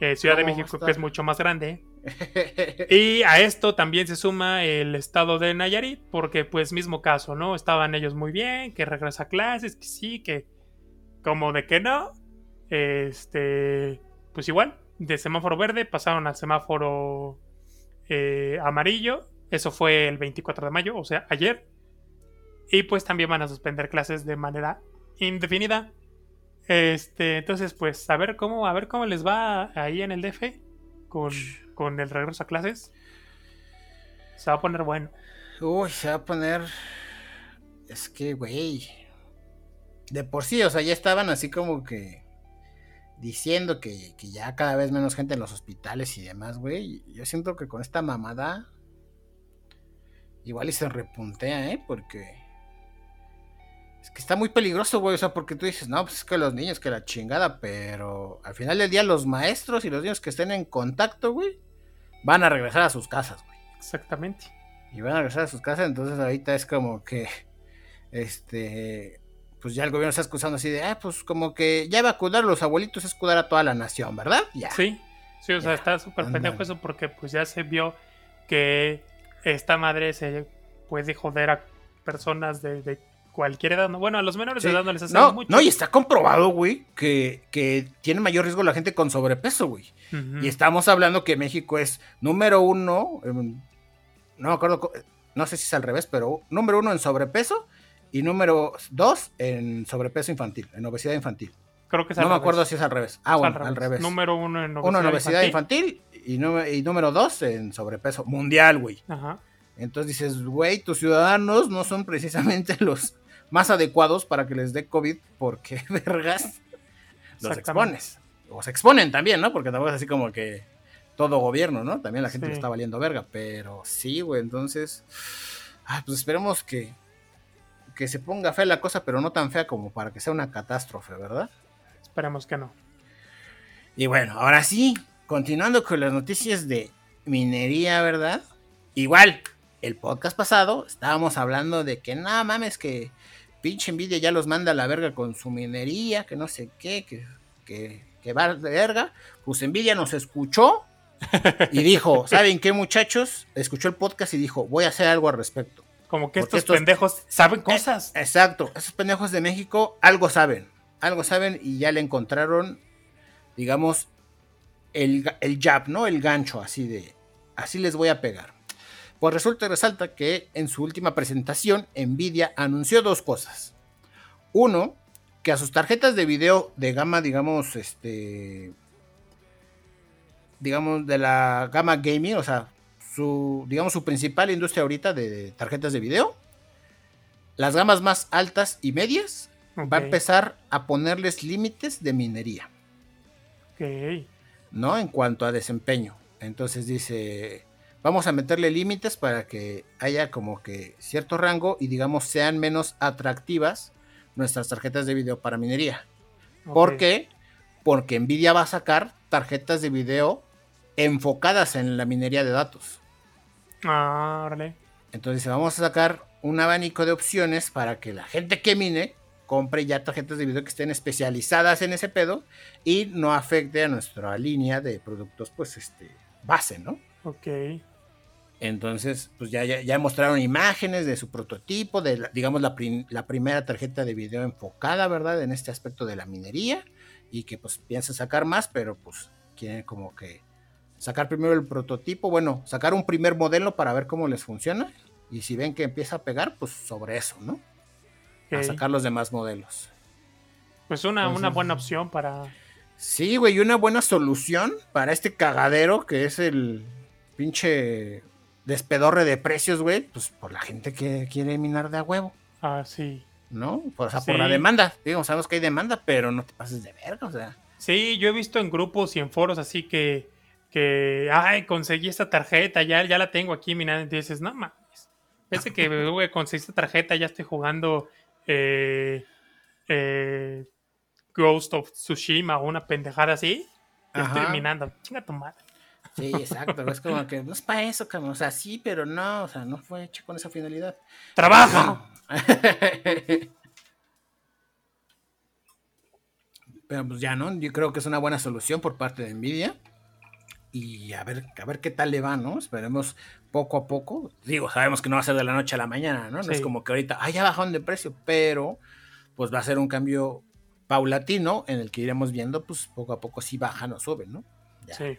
eh, Ciudad de México, que es mucho más grande. y a esto también se suma el estado de Nayarit, porque, pues, mismo caso, ¿no? Estaban ellos muy bien, que regresa a clases, que sí, que como de que no. Este, pues igual, de semáforo verde pasaron al semáforo eh, amarillo. Eso fue el 24 de mayo, o sea, ayer. Y pues también van a suspender clases de manera indefinida. Este, entonces, pues a ver cómo, a ver cómo les va ahí en el DF con, con el regreso a clases. Se va a poner bueno. Uy, se va a poner. Es que, güey. De por sí, o sea, ya estaban así como que diciendo que, ya cada vez menos gente en los hospitales y demás, güey. Yo siento que con esta mamada igual y se repuntea, ¿eh? Porque es que está muy peligroso, güey. O sea, porque tú dices, no, pues es que los niños, que la chingada, pero al final del día los maestros y los niños que estén en contacto, güey, van a regresar a sus casas, güey. Exactamente. Y van a regresar a sus casas, entonces ahorita es como que, este, pues ya el gobierno está excusando así de, ah, pues como que ya vacunar a los abuelitos es cuidar a toda la nación, ¿verdad? Ya. Sí, sí, o sea, está súper pendejo eso porque pues ya se vio que esta madre se puede joder a personas de, cualquier edad. Bueno, a los menores de edad no les hace no, mucho. No, y está comprobado, güey, que, que tiene mayor riesgo la gente con sobrepeso, güey. Y estamos hablando que México es número uno, no me acuerdo, no sé si es al revés, pero número uno en sobrepeso y número dos en sobrepeso infantil, en obesidad infantil. Creo que es al No me acuerdo si es al revés. Ah, bueno, al revés. Número uno en obesidad, uno en obesidad infantil, y, número dos en sobrepeso mundial, güey. Ajá. Entonces dices, güey, tus ciudadanos no son precisamente los más adecuados para que les dé COVID porque, vergas, los expones. O se exponen también, ¿no? Porque tampoco es así como que todo gobierno, ¿no? También la gente le está valiendo verga. Pero sí, güey, entonces, ah, pues esperemos que, que se ponga fea la cosa, pero no tan fea como para que sea una catástrofe, ¿verdad? Esperemos que no. Y bueno, ahora sí, continuando con las noticias de minería, ¿verdad? Igual, el podcast pasado estábamos hablando de que nada mames, que pinche Nvidia ya los manda a la verga con su minería, que no sé qué, que, que, que va de verga. Pues Nvidia nos escuchó y dijo, ¿saben qué muchachos? Escuchó el podcast y dijo, voy a hacer algo al respecto. Como que estos, pendejos saben eh, cosas. exacto, esos pendejos de México algo saben, algo saben y ya le encontraron, digamos, el, el jab, ¿no? El gancho, así de, así les voy a pegar. Pues resulta y resalta que en su última presentación, Nvidia anunció dos cosas. Uno, que a sus tarjetas de video de gama, digamos, este, digamos, de la gama gaming, o sea, su, digamos, su principal industria ahorita de tarjetas de video, las gamas más altas y medias, va a empezar a ponerles límites de minería. Ok. ¿No? En cuanto a desempeño. Entonces dice, vamos a meterle límites para que haya como que cierto rango y digamos sean menos atractivas nuestras tarjetas de video para minería. ¿Por qué? Porque Nvidia va a sacar tarjetas de video enfocadas en la minería de datos. Ah, Entonces vamos a sacar un abanico de opciones para que la gente que mine compre ya tarjetas de video que estén especializadas en ese pedo y no afecte a nuestra línea de productos, pues, este, base, ¿no? Ok. Entonces, pues ya, ya, mostraron imágenes de su prototipo, de, digamos, la, la, primera tarjeta de video enfocada, ¿verdad? En este aspecto de la minería y que pues piensa sacar más, pero pues quieren como que sacar primero el prototipo, bueno, sacar un primer modelo para ver cómo les funciona y si ven que empieza a pegar, pues sobre eso, ¿no? A sacar los demás modelos. Pues una, una buena opción para... Sí, güey, una buena solución para este cagadero que es el pinche despedorre de precios, güey, pues por la gente que quiere minar de a huevo. Ah, sí. ¿No? O sea, por la demanda. Digo, sabemos que hay demanda, pero no te pases de verga, o sea. Sí, yo he visto en grupos y en foros así que, que ay, conseguí esta tarjeta, ya, ya la tengo aquí minando. Y dices, no mames. Pensé que güey, conseguí esta tarjeta, ya estoy jugando eh, eh, Ghost of Tsushima o una pendejada así. estoy minando. Chinga tu madre. Sí, exacto. Es como que no es para eso, cabrón. O sea, sí, pero no, o sea, no fue hecho con esa finalidad. ¡Trabaja! pero pues ya, ¿no? Yo creo que es una buena solución por parte de Nvidia. Y a ver, a ver qué tal le va, ¿no? Esperemos poco a poco. Digo, sabemos que no va a ser de la noche a la mañana, ¿no? No es como que ahorita, ah, ya bajaron de precio, pero pues va a ser un cambio paulatino en el que iremos viendo, pues poco a poco si bajan o suben, ¿no? Sí.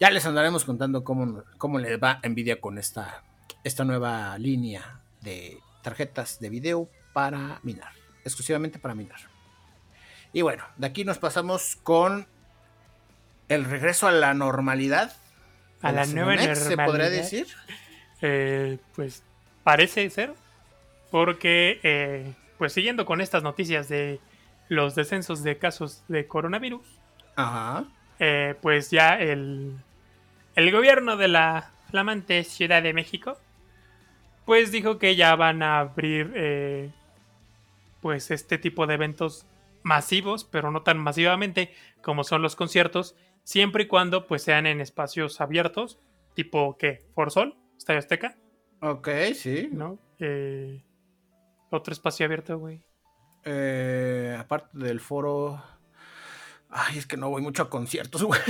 Ya les andaremos contando cómo, cómo les va Nvidia con esta, esta nueva línea de tarjetas de video para minar, exclusivamente para minar. Y bueno, de aquí nos pasamos con el regreso a la normalidad. A la nueva normalidad. ¿Se podría decir? Eh, pues parece ser, porque eh, pues siguiendo con estas noticias de los descensos de casos de coronavirus, Ajá. Eh, pues ya el el gobierno de la flamante Ciudad de México, pues dijo que ya van a abrir eh, pues este tipo de eventos masivos, pero no tan masivamente como son los conciertos, siempre y cuando pues sean en espacios abiertos, tipo ¿qué? Sol, Estadio Azteca. Ok, sí. ¿No? Eh, otro espacio abierto, güey. Eh, aparte del foro. Ay, es que no voy mucho a conciertos, güey.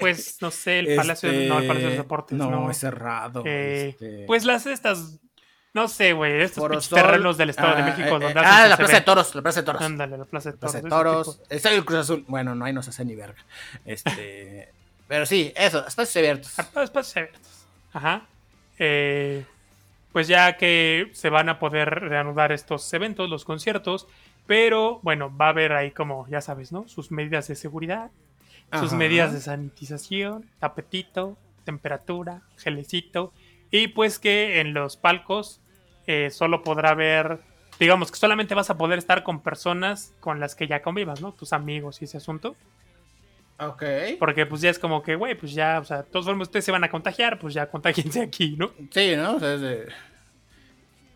Pues no sé, el Palacio, de, no, el Palacio de este, Deportes. No, es cerrado. Eh, este. Pues las estas, no sé, güey, estos terrenos del Estado de ah, México. Eh, donde eh, ah, la Plaza de Toros, la Plaza de Toros. Ándale, la Plaza de Toros. Plaza de Toros. El Cruz Azul. Bueno, no, ahí no se hace ni verga. Este, pero sí, eso, espacios abiertos. Espacios abiertos. Ajá. pues ya que se van a poder reanudar estos eventos, los conciertos, pero bueno, va a haber ahí como, ya sabes, ¿no? Sus medidas de seguridad, sus medidas de sanitización, tapetito, temperatura, gelecito. Y pues que en los palcos eh, solo podrá haber, digamos que solamente vas a poder estar con personas con las que ya convivas, ¿no? Tus amigos y ese asunto. Ok. Porque pues ya es como que, güey, pues ya, o sea, todos formas ustedes se van a contagiar, pues ya contagiense aquí, ¿no? Sí, ¿no? O sea,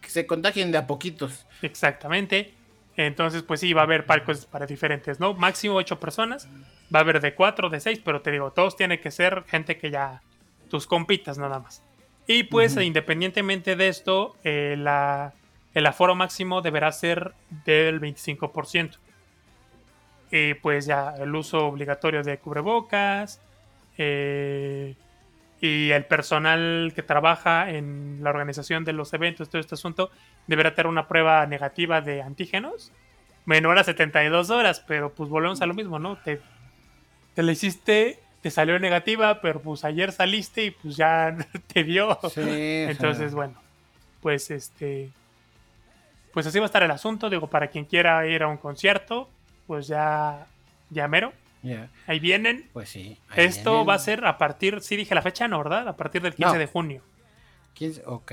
que se contagien de a poquitos. Exactamente. Entonces, pues sí, va a haber palcos para diferentes, ¿no? Máximo ocho personas. Va a haber de cuatro, de seis, pero te digo, todos tienen que ser gente que ya. tus compitas nada más. Y pues, independientemente de esto, eh, el aforo máximo deberá ser del 25%. Y pues ya el uso obligatorio de cubrebocas. Eh, y el personal que trabaja en la organización de los eventos, todo este asunto, deberá tener una prueba negativa de antígenos menor a 72 horas, pero pues volvemos a lo mismo, ¿no? Te, te la hiciste, te salió negativa, pero pues ayer saliste y pues ya te dio. Entonces, bueno, pues este, pues así va a estar el asunto, digo, para quien quiera ir a un concierto, pues ya, ya mero. Ahí vienen. Pues sí. Esto va a ser a partir, sí dije la fecha, ¿no? ¿Verdad? A partir del 15 de junio. 15, ok.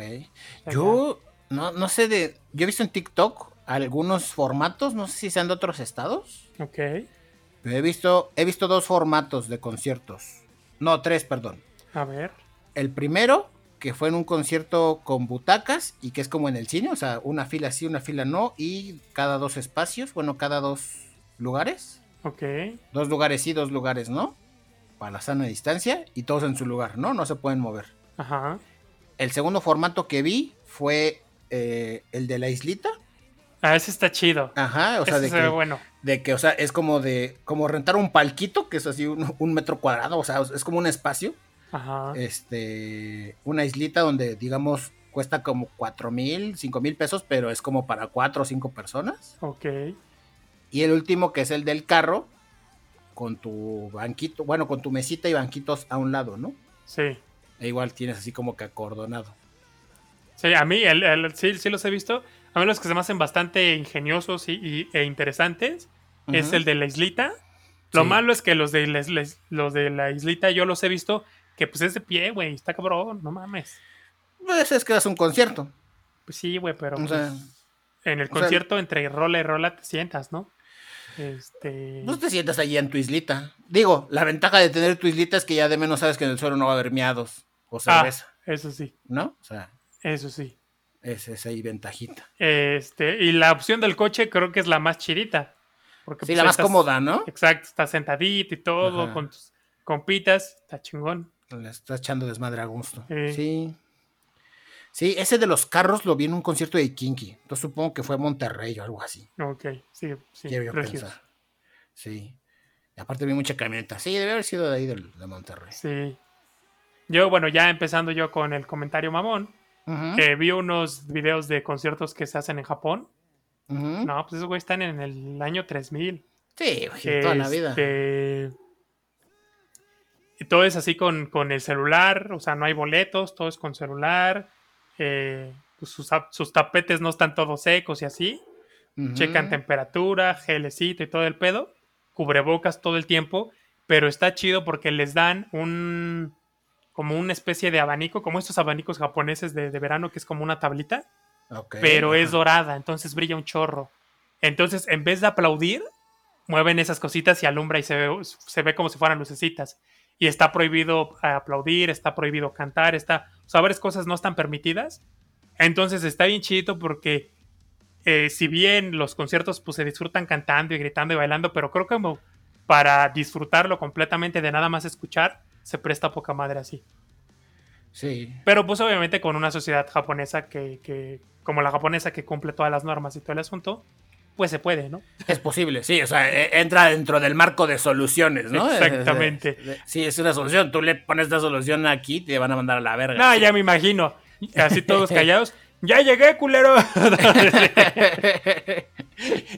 Yo no, no sé de. Yo he visto en TikTok algunos formatos, no sé si sean de otros estados. Ok. Pero he visto, he visto dos formatos de conciertos. No, tres, perdón. A ver. el primero, que fue en un concierto con butacas y que es como en el cine, o sea, una fila sí, una fila no, y cada dos espacios, bueno, cada dos lugares. Ok. Dos lugares sí, dos lugares no, para la sana distancia, y todos en su lugar, ¿no? No se pueden mover. Ajá. El segundo formato que vi fue eh, el de la islita. Ah, ese está chido. Ajá, o sea, de se ve que, bueno. de que, o sea, es como de, como rentar un palquito, que es así un, un metro cuadrado, o sea, es como un espacio, Ajá. este, una islita donde, digamos, cuesta como cuatro mil, cinco mil pesos, pero es como para cuatro o cinco personas. Ok. Y el último, que es el del carro, con tu banquito, bueno, con tu mesita y banquitos a un lado, ¿no? Sí. E igual tienes así como que acordonado. Sí, a mí el, el- sí, sí los he visto. A mí los que se me hacen bastante ingeniosos y, y- e interesantes es el de la islita. Lo Sí. malo es que los de, les- les- los de la islita yo los he visto que pues es de pie, güey. Está cabrón, no mames. Pues es que es un concierto. Pues sí, güey, pero O sea, pues, en el sea- concierto entre rola y rola te sientas, ¿no? Este... pues te sientas allí en tu islita. Digo, la ventaja de tener tu islita es que ya de menos sabes que en el suelo no va a haber miados o ah, cerveza, eso sí, ¿no? O sea, eso sí. es esa ahí ventajita. Este, y la opción del coche creo que es la más chidita. Porque, Sí, pues, la más estás- cómoda, ¿no? Exacto, estás sentadito y todo, Ajá. con tus compitas, está chingón. Le estás echando desmadre a gusto. Sí. Sí, ese de los carros lo vi en un concierto de Kinky. Entonces supongo que fue a Monterrey o algo así. Ok, sí, sí. quiero yo pensar. Sí. Y aparte vi mucha camioneta. Sí, debe haber sido de ahí de Monterrey. Sí. Yo, bueno, ya empezando yo con el comentario mamón, eh, vi unos videos de conciertos que se hacen en Japón. No, pues esos güey están en el año 3000. Sí, güey, toda la vida. Este, Y todo es así con, con el celular, o sea, no hay boletos, todo es con celular. Eh, pues sus, ap- sus tapetes no están todos secos y así. Checan temperatura, gelecito y todo el pedo, cubrebocas todo el tiempo, pero está chido porque les dan un como una especie de abanico, como estos abanicos japoneses de, de verano que es como una tablita, pero es dorada, entonces brilla un chorro. Entonces, en vez de aplaudir, mueven esas cositas y alumbra y se ve, se ve como si fueran lucecitas. Y está prohibido aplaudir, está prohibido cantar, está, o sea, varias cosas no están permitidas. Entonces está bien chido porque eh, si bien los conciertos pues se disfrutan cantando y gritando y bailando, pero creo que como para disfrutarlo completamente de nada más escuchar, se presta poca madre así. Sí. Pero pues obviamente con una sociedad japonesa que, que, como la japonesa que cumple todas las normas y todo el asunto, pues se puede, ¿no? Es posible, sí, o sea, e- entra dentro del marco de soluciones, ¿no? Exactamente. Sí, es una solución. Tú le pones esta solución aquí y te van a mandar a la verga. No, ya me imagino. Así todos callados. Ya llegué, culero.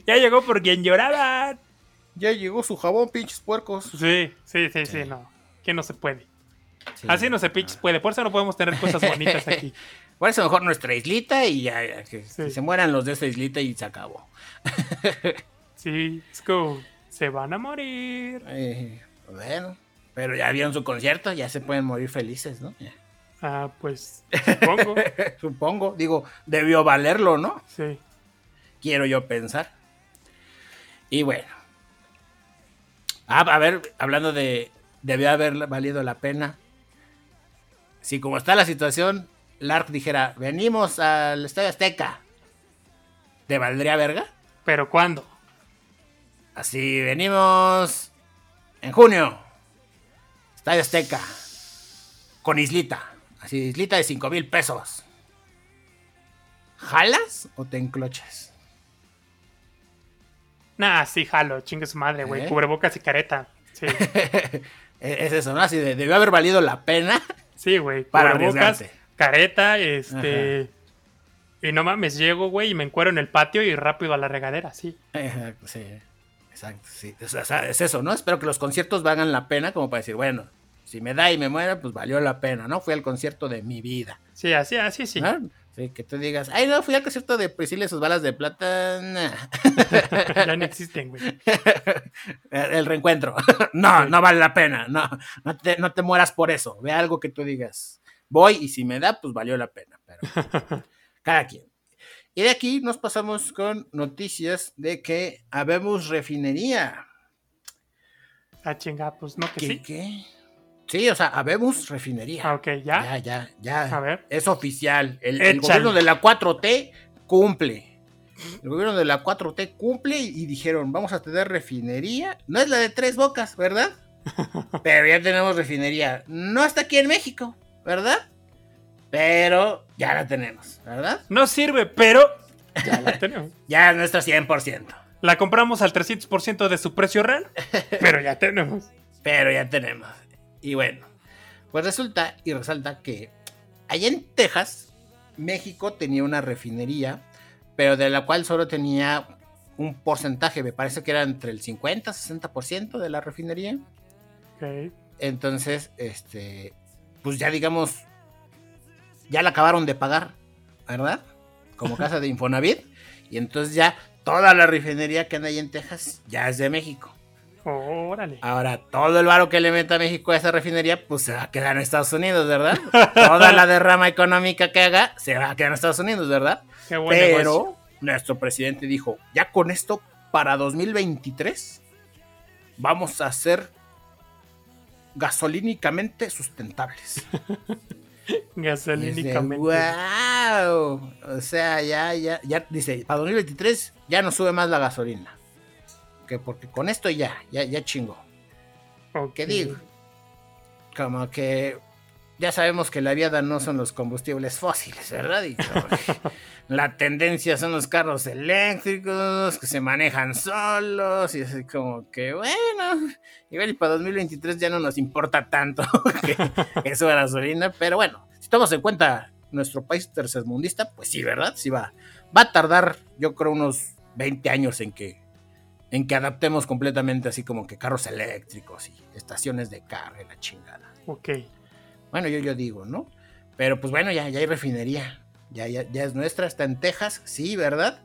ya llegó por quien lloraban. ya llegó su jabón, pinches puercos. Sí, sí, sí, sí, no. Que no se puede. Sí. Así no se pinches puede. Por eso no podemos tener cosas bonitas aquí. Por eso mejor nuestra islita y ya, ya, que, Sí. que se mueran los de esta islita y se acabó. Sí, es como, se van a morir. Eh, bueno, pero ya vieron su concierto, ya se pueden morir felices, ¿no? Ya. Ah, pues, supongo. Supongo, digo, debió valerlo, ¿no? Sí. Quiero yo pensar. Y bueno. Ah, a ver, hablando de debió haber valido la pena. Si como está la situación, Lark dijera, venimos al Estadio Azteca. ¿Te valdría verga? Pero ¿cuándo? Así, venimos en junio. Estadio Azteca. Con islita. Así, islita de 5 mil pesos. ¿Jalas o te enclochas? Nah, sí, jalo, chingue su madre, güey. ¿Eh? Cubrebocas y careta. Sí, es eso, ¿no? Así de, debió haber valido la pena sí, güey. para arriesgarte. Careta, este. Y no mames, llego, güey, y me encuero en el patio y rápido a la regadera, sí. Exacto, sí. Exacto, sí. O sea, es eso, ¿no? Espero que los conciertos valgan la pena como para decir, bueno, si me da y me muera, pues valió la pena, ¿no? Fui al concierto de mi vida. Sí, así, así, sí. ¿no? Sí, que tú digas, ay, no, fui al concierto de Priscila sus balas de plata. nah". ya no existen, güey. El el reencuentro. no, Sí. no vale la pena. No, no te, no te mueras por eso. Ve algo que tú digas. Voy y si me da, pues valió la pena. Pero cada quien. Y de aquí nos pasamos con noticias de que habemos refinería. Ah, chinga, pues no que ¿Qué? sí. qué? Sí, o sea, habemos refinería. Ah, ok, ya. Ya, ya, ya. A ver. Es oficial. El, gobierno de la 4T cumple. El gobierno de la 4T cumple y dijeron, vamos a tener refinería. No es la de tres bocas, ¿verdad? Pero ya tenemos refinería. No está aquí en México, ¿verdad? Pero ya la tenemos, ¿verdad? No sirve, pero ya la tenemos. Ya es nuestra 100%. La compramos al 300% de su precio real, pero ya tenemos. Pero ya tenemos. Y bueno, pues resulta y resalta que allá en Texas, México tenía una refinería, pero de la cual solo tenía un porcentaje, me parece que era entre el 50 y 60% de la refinería. Ok. Entonces, este, pues ya digamos, ya la acabaron de pagar, ¿verdad? Como casa de Infonavit. Y entonces ya toda la refinería que anda ahí en Texas ya es de México. Órale. Ahora, todo el varo que le meta México a esa refinería, pues se va a quedar en Estados Unidos, ¿verdad? Toda la derrama económica que haga se va a quedar en Estados Unidos, ¿verdad? Qué buen negocio. Pero nuestro presidente dijo, ya con esto, para 2023, vamos a ser gasolínicamente sustentables. Gasolínicamente. wow. O sea, ya, ya, ya, dice, para 2023 ya no sube más la gasolina. Que porque con esto ya, ya, ya chingo. Ok. ¿Qué digo? Como que ya sabemos que la viada no son los combustibles fósiles, ¿verdad? La tendencia son los carros eléctricos que se manejan solos y así como que bueno, igual para 2023 ya no nos importa tanto que, suba la gasolina, pero bueno, si tomamos en cuenta nuestro país tercermundista, pues sí, ¿verdad? Sí va, va a tardar yo creo unos 20 años en que en que adaptemos completamente así como que carros eléctricos y estaciones de carga y la chingada. Ok. Bueno, yo, yo digo, ¿no? Pero pues bueno, ya, ya hay refinería. Ya, ya, ya es nuestra, está en Texas, sí, ¿verdad?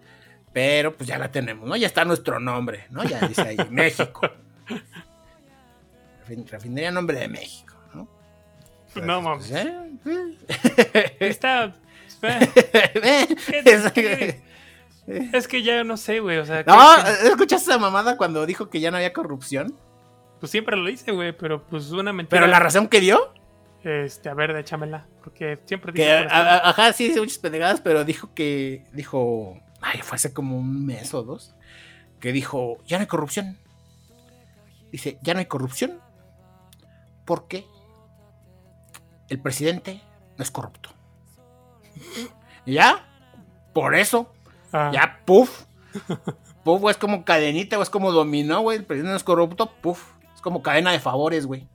Pero pues ya la tenemos, ¿no? Ya está nuestro nombre, ¿no? Ya dice ahí, México. Refin- Refinería nombre de México, ¿no? No mames. Pues, ¿eh? Está. Es- Es que ya no sé, güey. O sea, No, que- ¿escuchaste esa mamada cuando dijo que ya no había corrupción? pues siempre lo dice, güey. Pero pues una mentira. Pero la razón que dio, Este, a ver, échamela. Porque siempre dice. que, a- ajá, sí, dice muchas pendejadas, pero dijo que, dijo, ay, fue hace como un mes o dos, que dijo, ya no hay corrupción. Dice, ya no hay corrupción porque el presidente no es corrupto. Ya, por eso, Ah, ya, puff. Puff, güey, es como cadenita, güey, es como dominó, güey. El presidente no es corrupto, puff. Como cadena de favores, güey.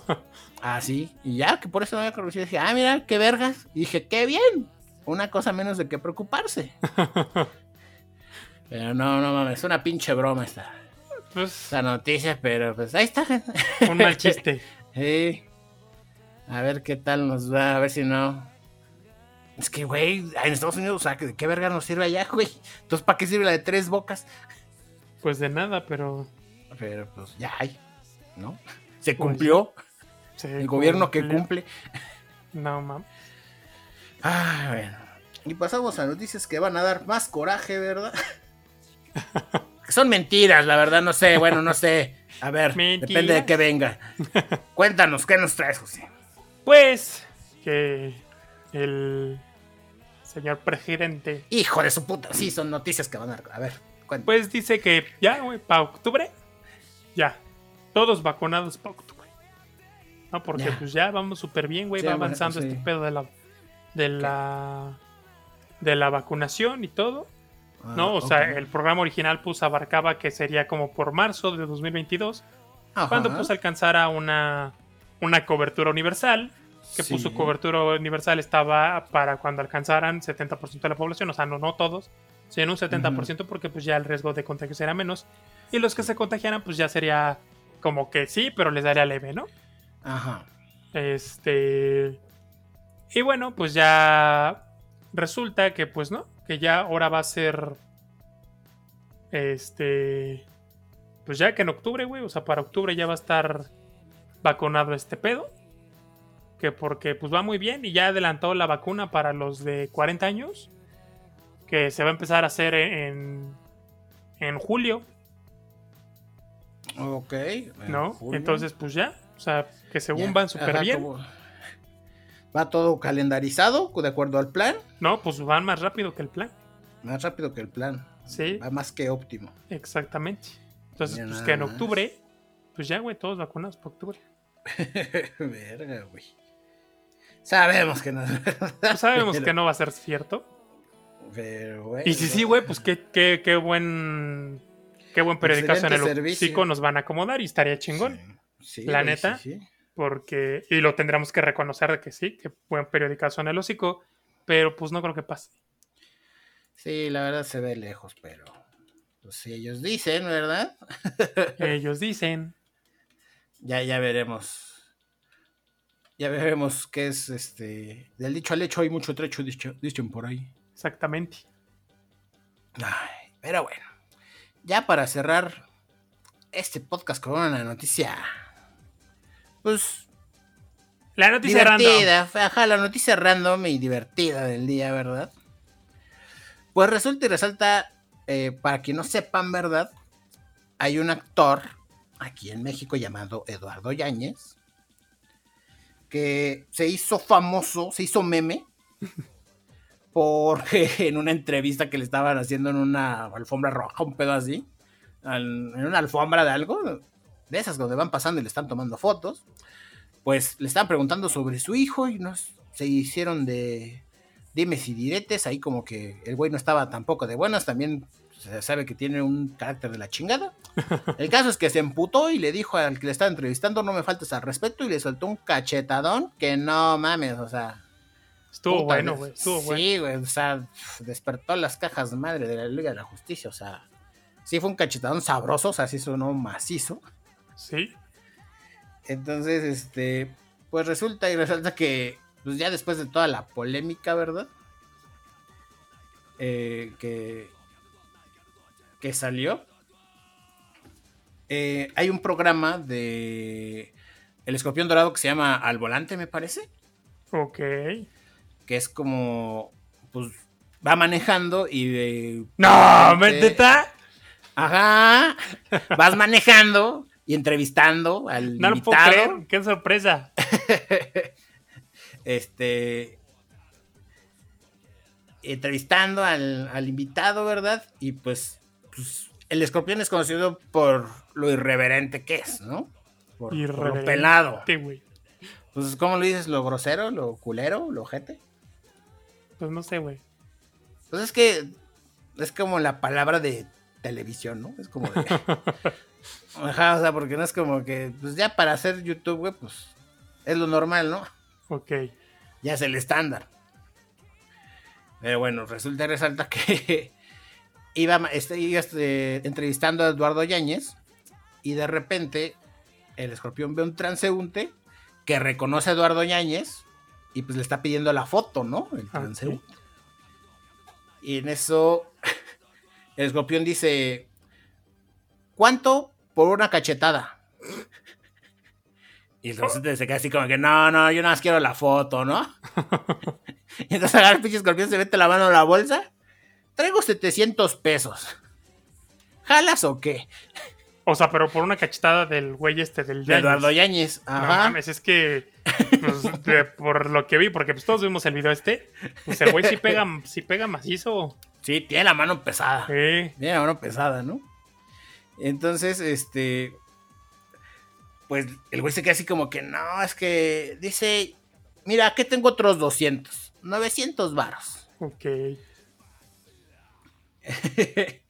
Así. y ya, que por eso no había corrupción. Dije, ah, mira, qué vergas. Y dije, qué bien. Una cosa menos de qué preocuparse. Pero no, no mames, es una pinche broma esta, Pues esta noticia, pero pues ahí está. un mal chiste. Sí. A ver qué tal nos va, a ver si no. Es que, güey, en Estados Unidos, o sea, ¿de qué verga nos sirve allá, güey? Entonces, ¿para qué sirve la de tres bocas? Pues de nada, pero. Pero pues ya hay, ¿no? Se cumplió. se el gobierno que cumplió. cumple. No mames. Ah, bueno. Y pasamos a noticias que van a dar más coraje, ¿verdad? Que Son mentiras, la verdad, no sé, bueno, no sé. A ver, Mentiras. depende de qué venga. Cuéntanos, ¿qué nos traes, José? Pues que el señor presidente Hijo de su puta, sí, son noticias que van a... A ver, cuéntanos. pues dice que ya, güey, para octubre, ya, todos vacunados octubre. No, porque Ya. pues ya vamos súper bien, güey, Sí, va avanzando sí. este pedo de la de la de la vacunación y todo. No, o Ah, sea, el programa original pues abarcaba que sería como por marzo de 2022, Ajá. cuando pues alcanzara una, una cobertura universal, que Sí. pues su cobertura universal estaba para cuando alcanzaran 70% de la población, o sea, no, no todos, sino un 70% porque pues ya el riesgo de contagio será menos, y los que se contagiaran pues ya sería como que sí, pero les daría leve, ¿no? Ajá. Este. Y bueno, pues ya resulta que pues no, que ya ahora va a ser este pues ya que en octubre, güey, o sea, para octubre ya va a estar vacunado este pedo. Que porque pues va muy bien y ya adelantó la vacuna para los de 40 años. Que se va a empezar a hacer en, en julio, Ok. ¿no? julio. Entonces pues ya. O sea, que según van súper bien. Va todo calendarizado de acuerdo al plan. No, pues van más rápido que el plan. Más rápido que el plan. Sí. Va más que óptimo. Exactamente. Entonces, pues que en octubre, pues ya, güey, todos vacunados por octubre. Verga, güey. Sabemos que no. Pues sabemos que no va a ser cierto. Pero, güey. Y si sí, güey, pues qué, qué, qué buen. Qué buen periodicazo en el Cico nos van a acomodar y estaría chingón. Sí, la neta. porque. Y lo tendremos que reconocer de que sí, que buen periodicazo en el hocico. Pero pues no creo que pase. Sí, la verdad se ve lejos, pero. Pues si ellos dicen, ¿verdad? ellos dicen. Ya, ya veremos. Ya veremos qué es este. Del dicho al hecho hay mucho trecho, dicho, por ahí. Exactamente. Ay, pero bueno. Ya para cerrar este podcast con una noticia. Pues. La noticia divertida, random. Ajá, la noticia random y divertida del día, ¿verdad? Pues resulta y resalta, eh, para quien no sepan, ¿verdad? Hay un actor aquí en México llamado Eduardo Yáñez, que se hizo famoso, se hizo meme, porque en una entrevista que le estaban haciendo en una alfombra roja, un pedo así, en una alfombra de algo, de esas donde van pasando y le están tomando fotos, pues le estaban preguntando sobre su hijo y nos, se hicieron de dimes y diretes, ahí como que el güey no estaba tampoco de buenas, también se sabe que tiene un carácter de la chingada. El caso es que se emputó y le dijo al que le estaba entrevistando, no me faltes al respeto, y le soltó un cachetadón que no mames, o sea. Estuvo bueno, güey. Sí, güey, o sea, despertó las cajas madre de la Liga de la Justicia, o sea. Sí fue un cachetadón sabroso, o sea, sí sonó macizo. Sí. Entonces, este, pues resulta y resalta que, pues ya después de toda la polémica, ¿verdad? Eh, que que salió, eh, hay un programa de El Escorpión Dorado que se llama Al Volante, me parece. Ok. Que es como, pues, va manejando y. ¡No! ¿Menteta? Ajá. Vas manejando y entrevistando al no invitado. ¡Qué sorpresa! este... Entrevistando al, al invitado, ¿verdad? Y pues pues, el escorpión es conocido por lo irreverente que es, ¿no? Por, lo pelado. Pues, ¿cómo lo dices? ¿Lo grosero? ¿Lo culero? ¿Lo ojete? Pues no sé, güey. Pues es que es como la palabra de televisión, ¿no? Es como de... Ajá, o sea, porque no es como que, pues ya para hacer YouTube, güey, pues es lo normal, ¿no? Ok. Ya es el estándar. Pero bueno, resulta y resalta que iba, este, este, entrevistando a Eduardo Yáñez y de repente el escorpión ve un transeúnte que reconoce a Eduardo Yáñez y pues le está pidiendo la foto, ¿no? El ah, transeúnte. Y en eso el escorpión dice, ¿cuánto por una cachetada? Y entonces se queda así como que, no, no, yo nada más quiero la foto, ¿no? y entonces agarra el pinche escorpión, se mete la mano en la bolsa Traigo 700 pesos. ¿Jalas o qué? O sea, pero por una cachetada del güey este del Yáñez. Eduardo Yáñez. Ajá. No mames, es que pues, por lo que vi, porque pues todos vimos el video este, pues el güey sí pega, sí pega macizo. Sí, tiene la mano pesada. Sí. Tiene la mano pesada, ¿no? Entonces, este. Pues el güey se queda así como que no, es que dice, mira, aquí tengo otros 200, 900 varos. Ok.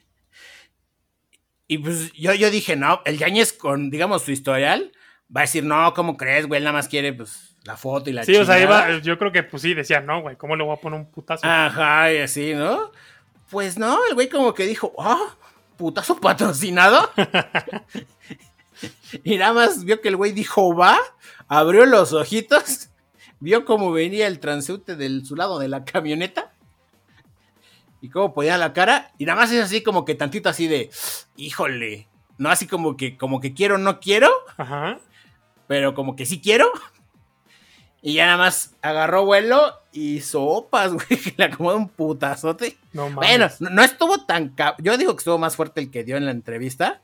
y pues yo, yo dije, no, el Yañez con, digamos, su historial, va a decir, no, ¿cómo crees, güey? Él nada más quiere, pues, la foto y la Sí, o sea, iba, yo creo que, pues sí, decía, no, güey, ¿cómo le voy a poner un putazo? Ajá, y así, ¿no? Pues no, el güey como que dijo, ah, putazo patrocinado. y nada más vio que el güey dijo, va, abrió los ojitos, vio cómo venía el transeúnte del su lado de la camioneta y cómo ponía la cara, y nada más es así como que tantito así de, híjole, no así como que, como que quiero, no quiero, Ajá. Pero como que sí quiero. Y ya nada más agarró vuelo y sopas, güey, que le acomodó un putazote. No mames. Bueno, no, estuvo tan... Yo digo que estuvo más fuerte el que dio en la entrevista,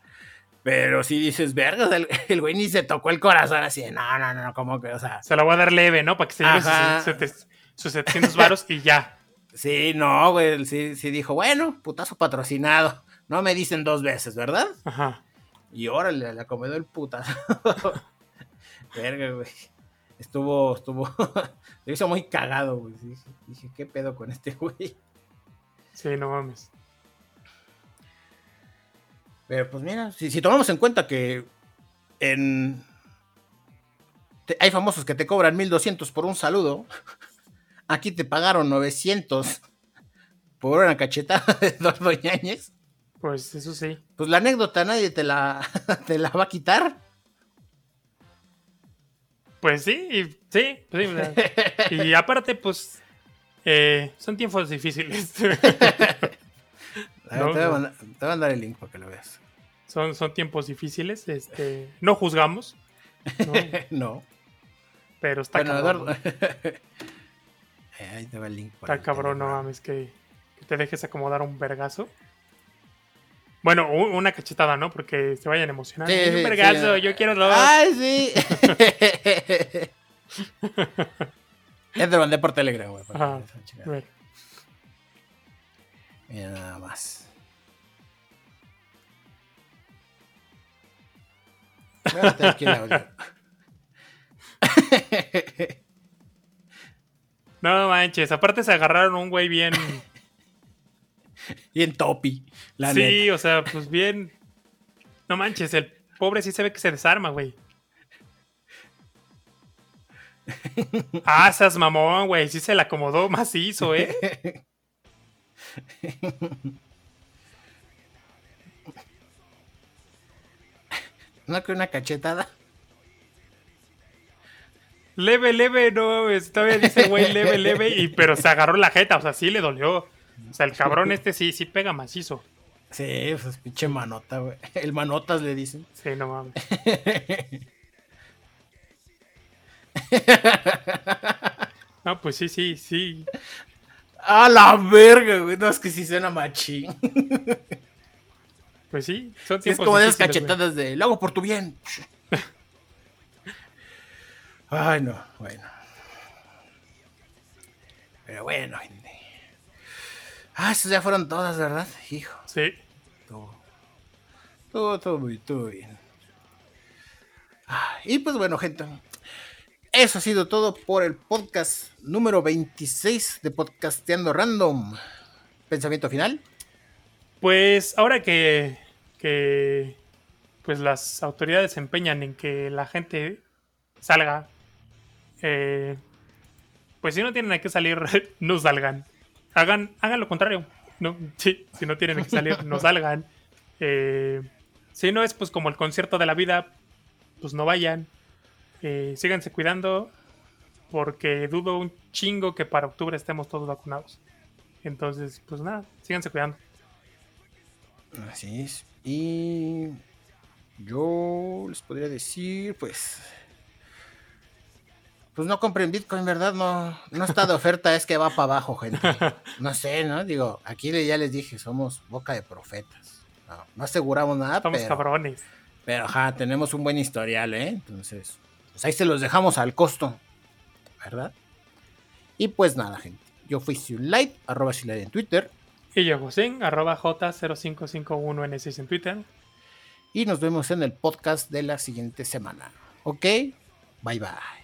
Pero si dices, vergas, el, el güey ni se tocó el corazón así, de, no, no, no, como que, o sea, Se la voy a dar leve, ¿no? Para que se lleve sus, sus- sus 700 varos y ya. sí, no, güey, sí, sí dijo, bueno, putazo patrocinado, no me dicen dos veces, ¿verdad? Ajá. Y órale, le acomodó el putazo. Verga, güey. Estuvo, estuvo, lo hizo muy cagado, güey. Dije, dije, ¿qué pedo con este güey? Sí, no mames. Pero pues mira, si, si tomamos en cuenta que en... te- hay famosos que te cobran 1200 por un saludo, aquí te pagaron 900 por una cachetada de dos doñañez, Pues eso sí. pues la anécdota nadie te la, te la va a quitar. Pues sí, y- sí, pues sí, Y aparte, pues. eh, son tiempos difíciles. A ver, No, te, voy a mandar, te voy a mandar el link para que lo veas. son, son tiempos difíciles. Este, no juzgamos. ¿no? No. Pero está Bueno, cabrón. Eduardo. Ahí te va el link. para Está el cabrón, no mames, que, que te dejes acomodar un vergazo. Bueno, una cachetada, ¿no? Porque se vayan a emocionar. Sí, Ay, un sí, vergazo, sí. yo quiero dos. ¡Ay, sí! ya te mandé por Telegram, güey. Ajá. ver, Mira nada más. No manches, aparte se agarraron un güey bien. Bien topi, la sí, neta. o sea, pues bien. No manches, el pobre sí se ve que se desarma, güey. Ah, esas mamón, güey. Sí se la acomodó macizo, ¿eh? No que una cachetada. Leve, leve, no, todavía dice güey, leve, leve, y, pero se agarró la jeta, o sea, sí le dolió. O sea, el cabrón este sí, sí pega macizo. Sí, pues pinche manota, güey. El manotas le dicen. Sí, no mames. No, pues sí, sí, sí. ¡A la verga, güey! No, es que sí suena machín. Pues sí, son Sí, es como de güey. cachetadas de lo hago por tu bien. Ay, no, bueno. Pero bueno. Ah, esas ya fueron todas, ¿verdad? Hijo, Sí. todo. Todo, todo muy, todo bien. Ah, y pues bueno, gente. Eso ha sido todo por el podcast número 26 de Podcasteando Random. Pensamiento final. Pues ahora que, que pues las autoridades se empeñan en que la gente salga, eh, pues si no tienen que salir, no salgan. Hagan, hagan lo contrario. No, sí, si no tienen que salir, no salgan. Eh, si no es pues como el concierto de la vida, pues no vayan. Eh, síganse cuidando porque dudo un chingo que para octubre estemos todos vacunados. Entonces, pues nada, síganse cuidando. Así es. Y yo les podría decir, pues. Pues no compren Bitcoin, ¿verdad? No, no está de oferta, es que va para abajo, gente. No sé, ¿no? Digo, aquí ya les dije, somos boca de profetas. No, no aseguramos nada, Estamos pero, cabrones. pero ajá, tenemos un buen historial, ¿eh? Entonces, pues ahí se los dejamos al costo, ¿verdad? Y pues nada, gente. Yo fui Light, arroba Light en Twitter. Y yo, José, arroba J0551N6 en Twitter. Y nos vemos en el podcast de la siguiente semana. ¿Ok? Bye bye.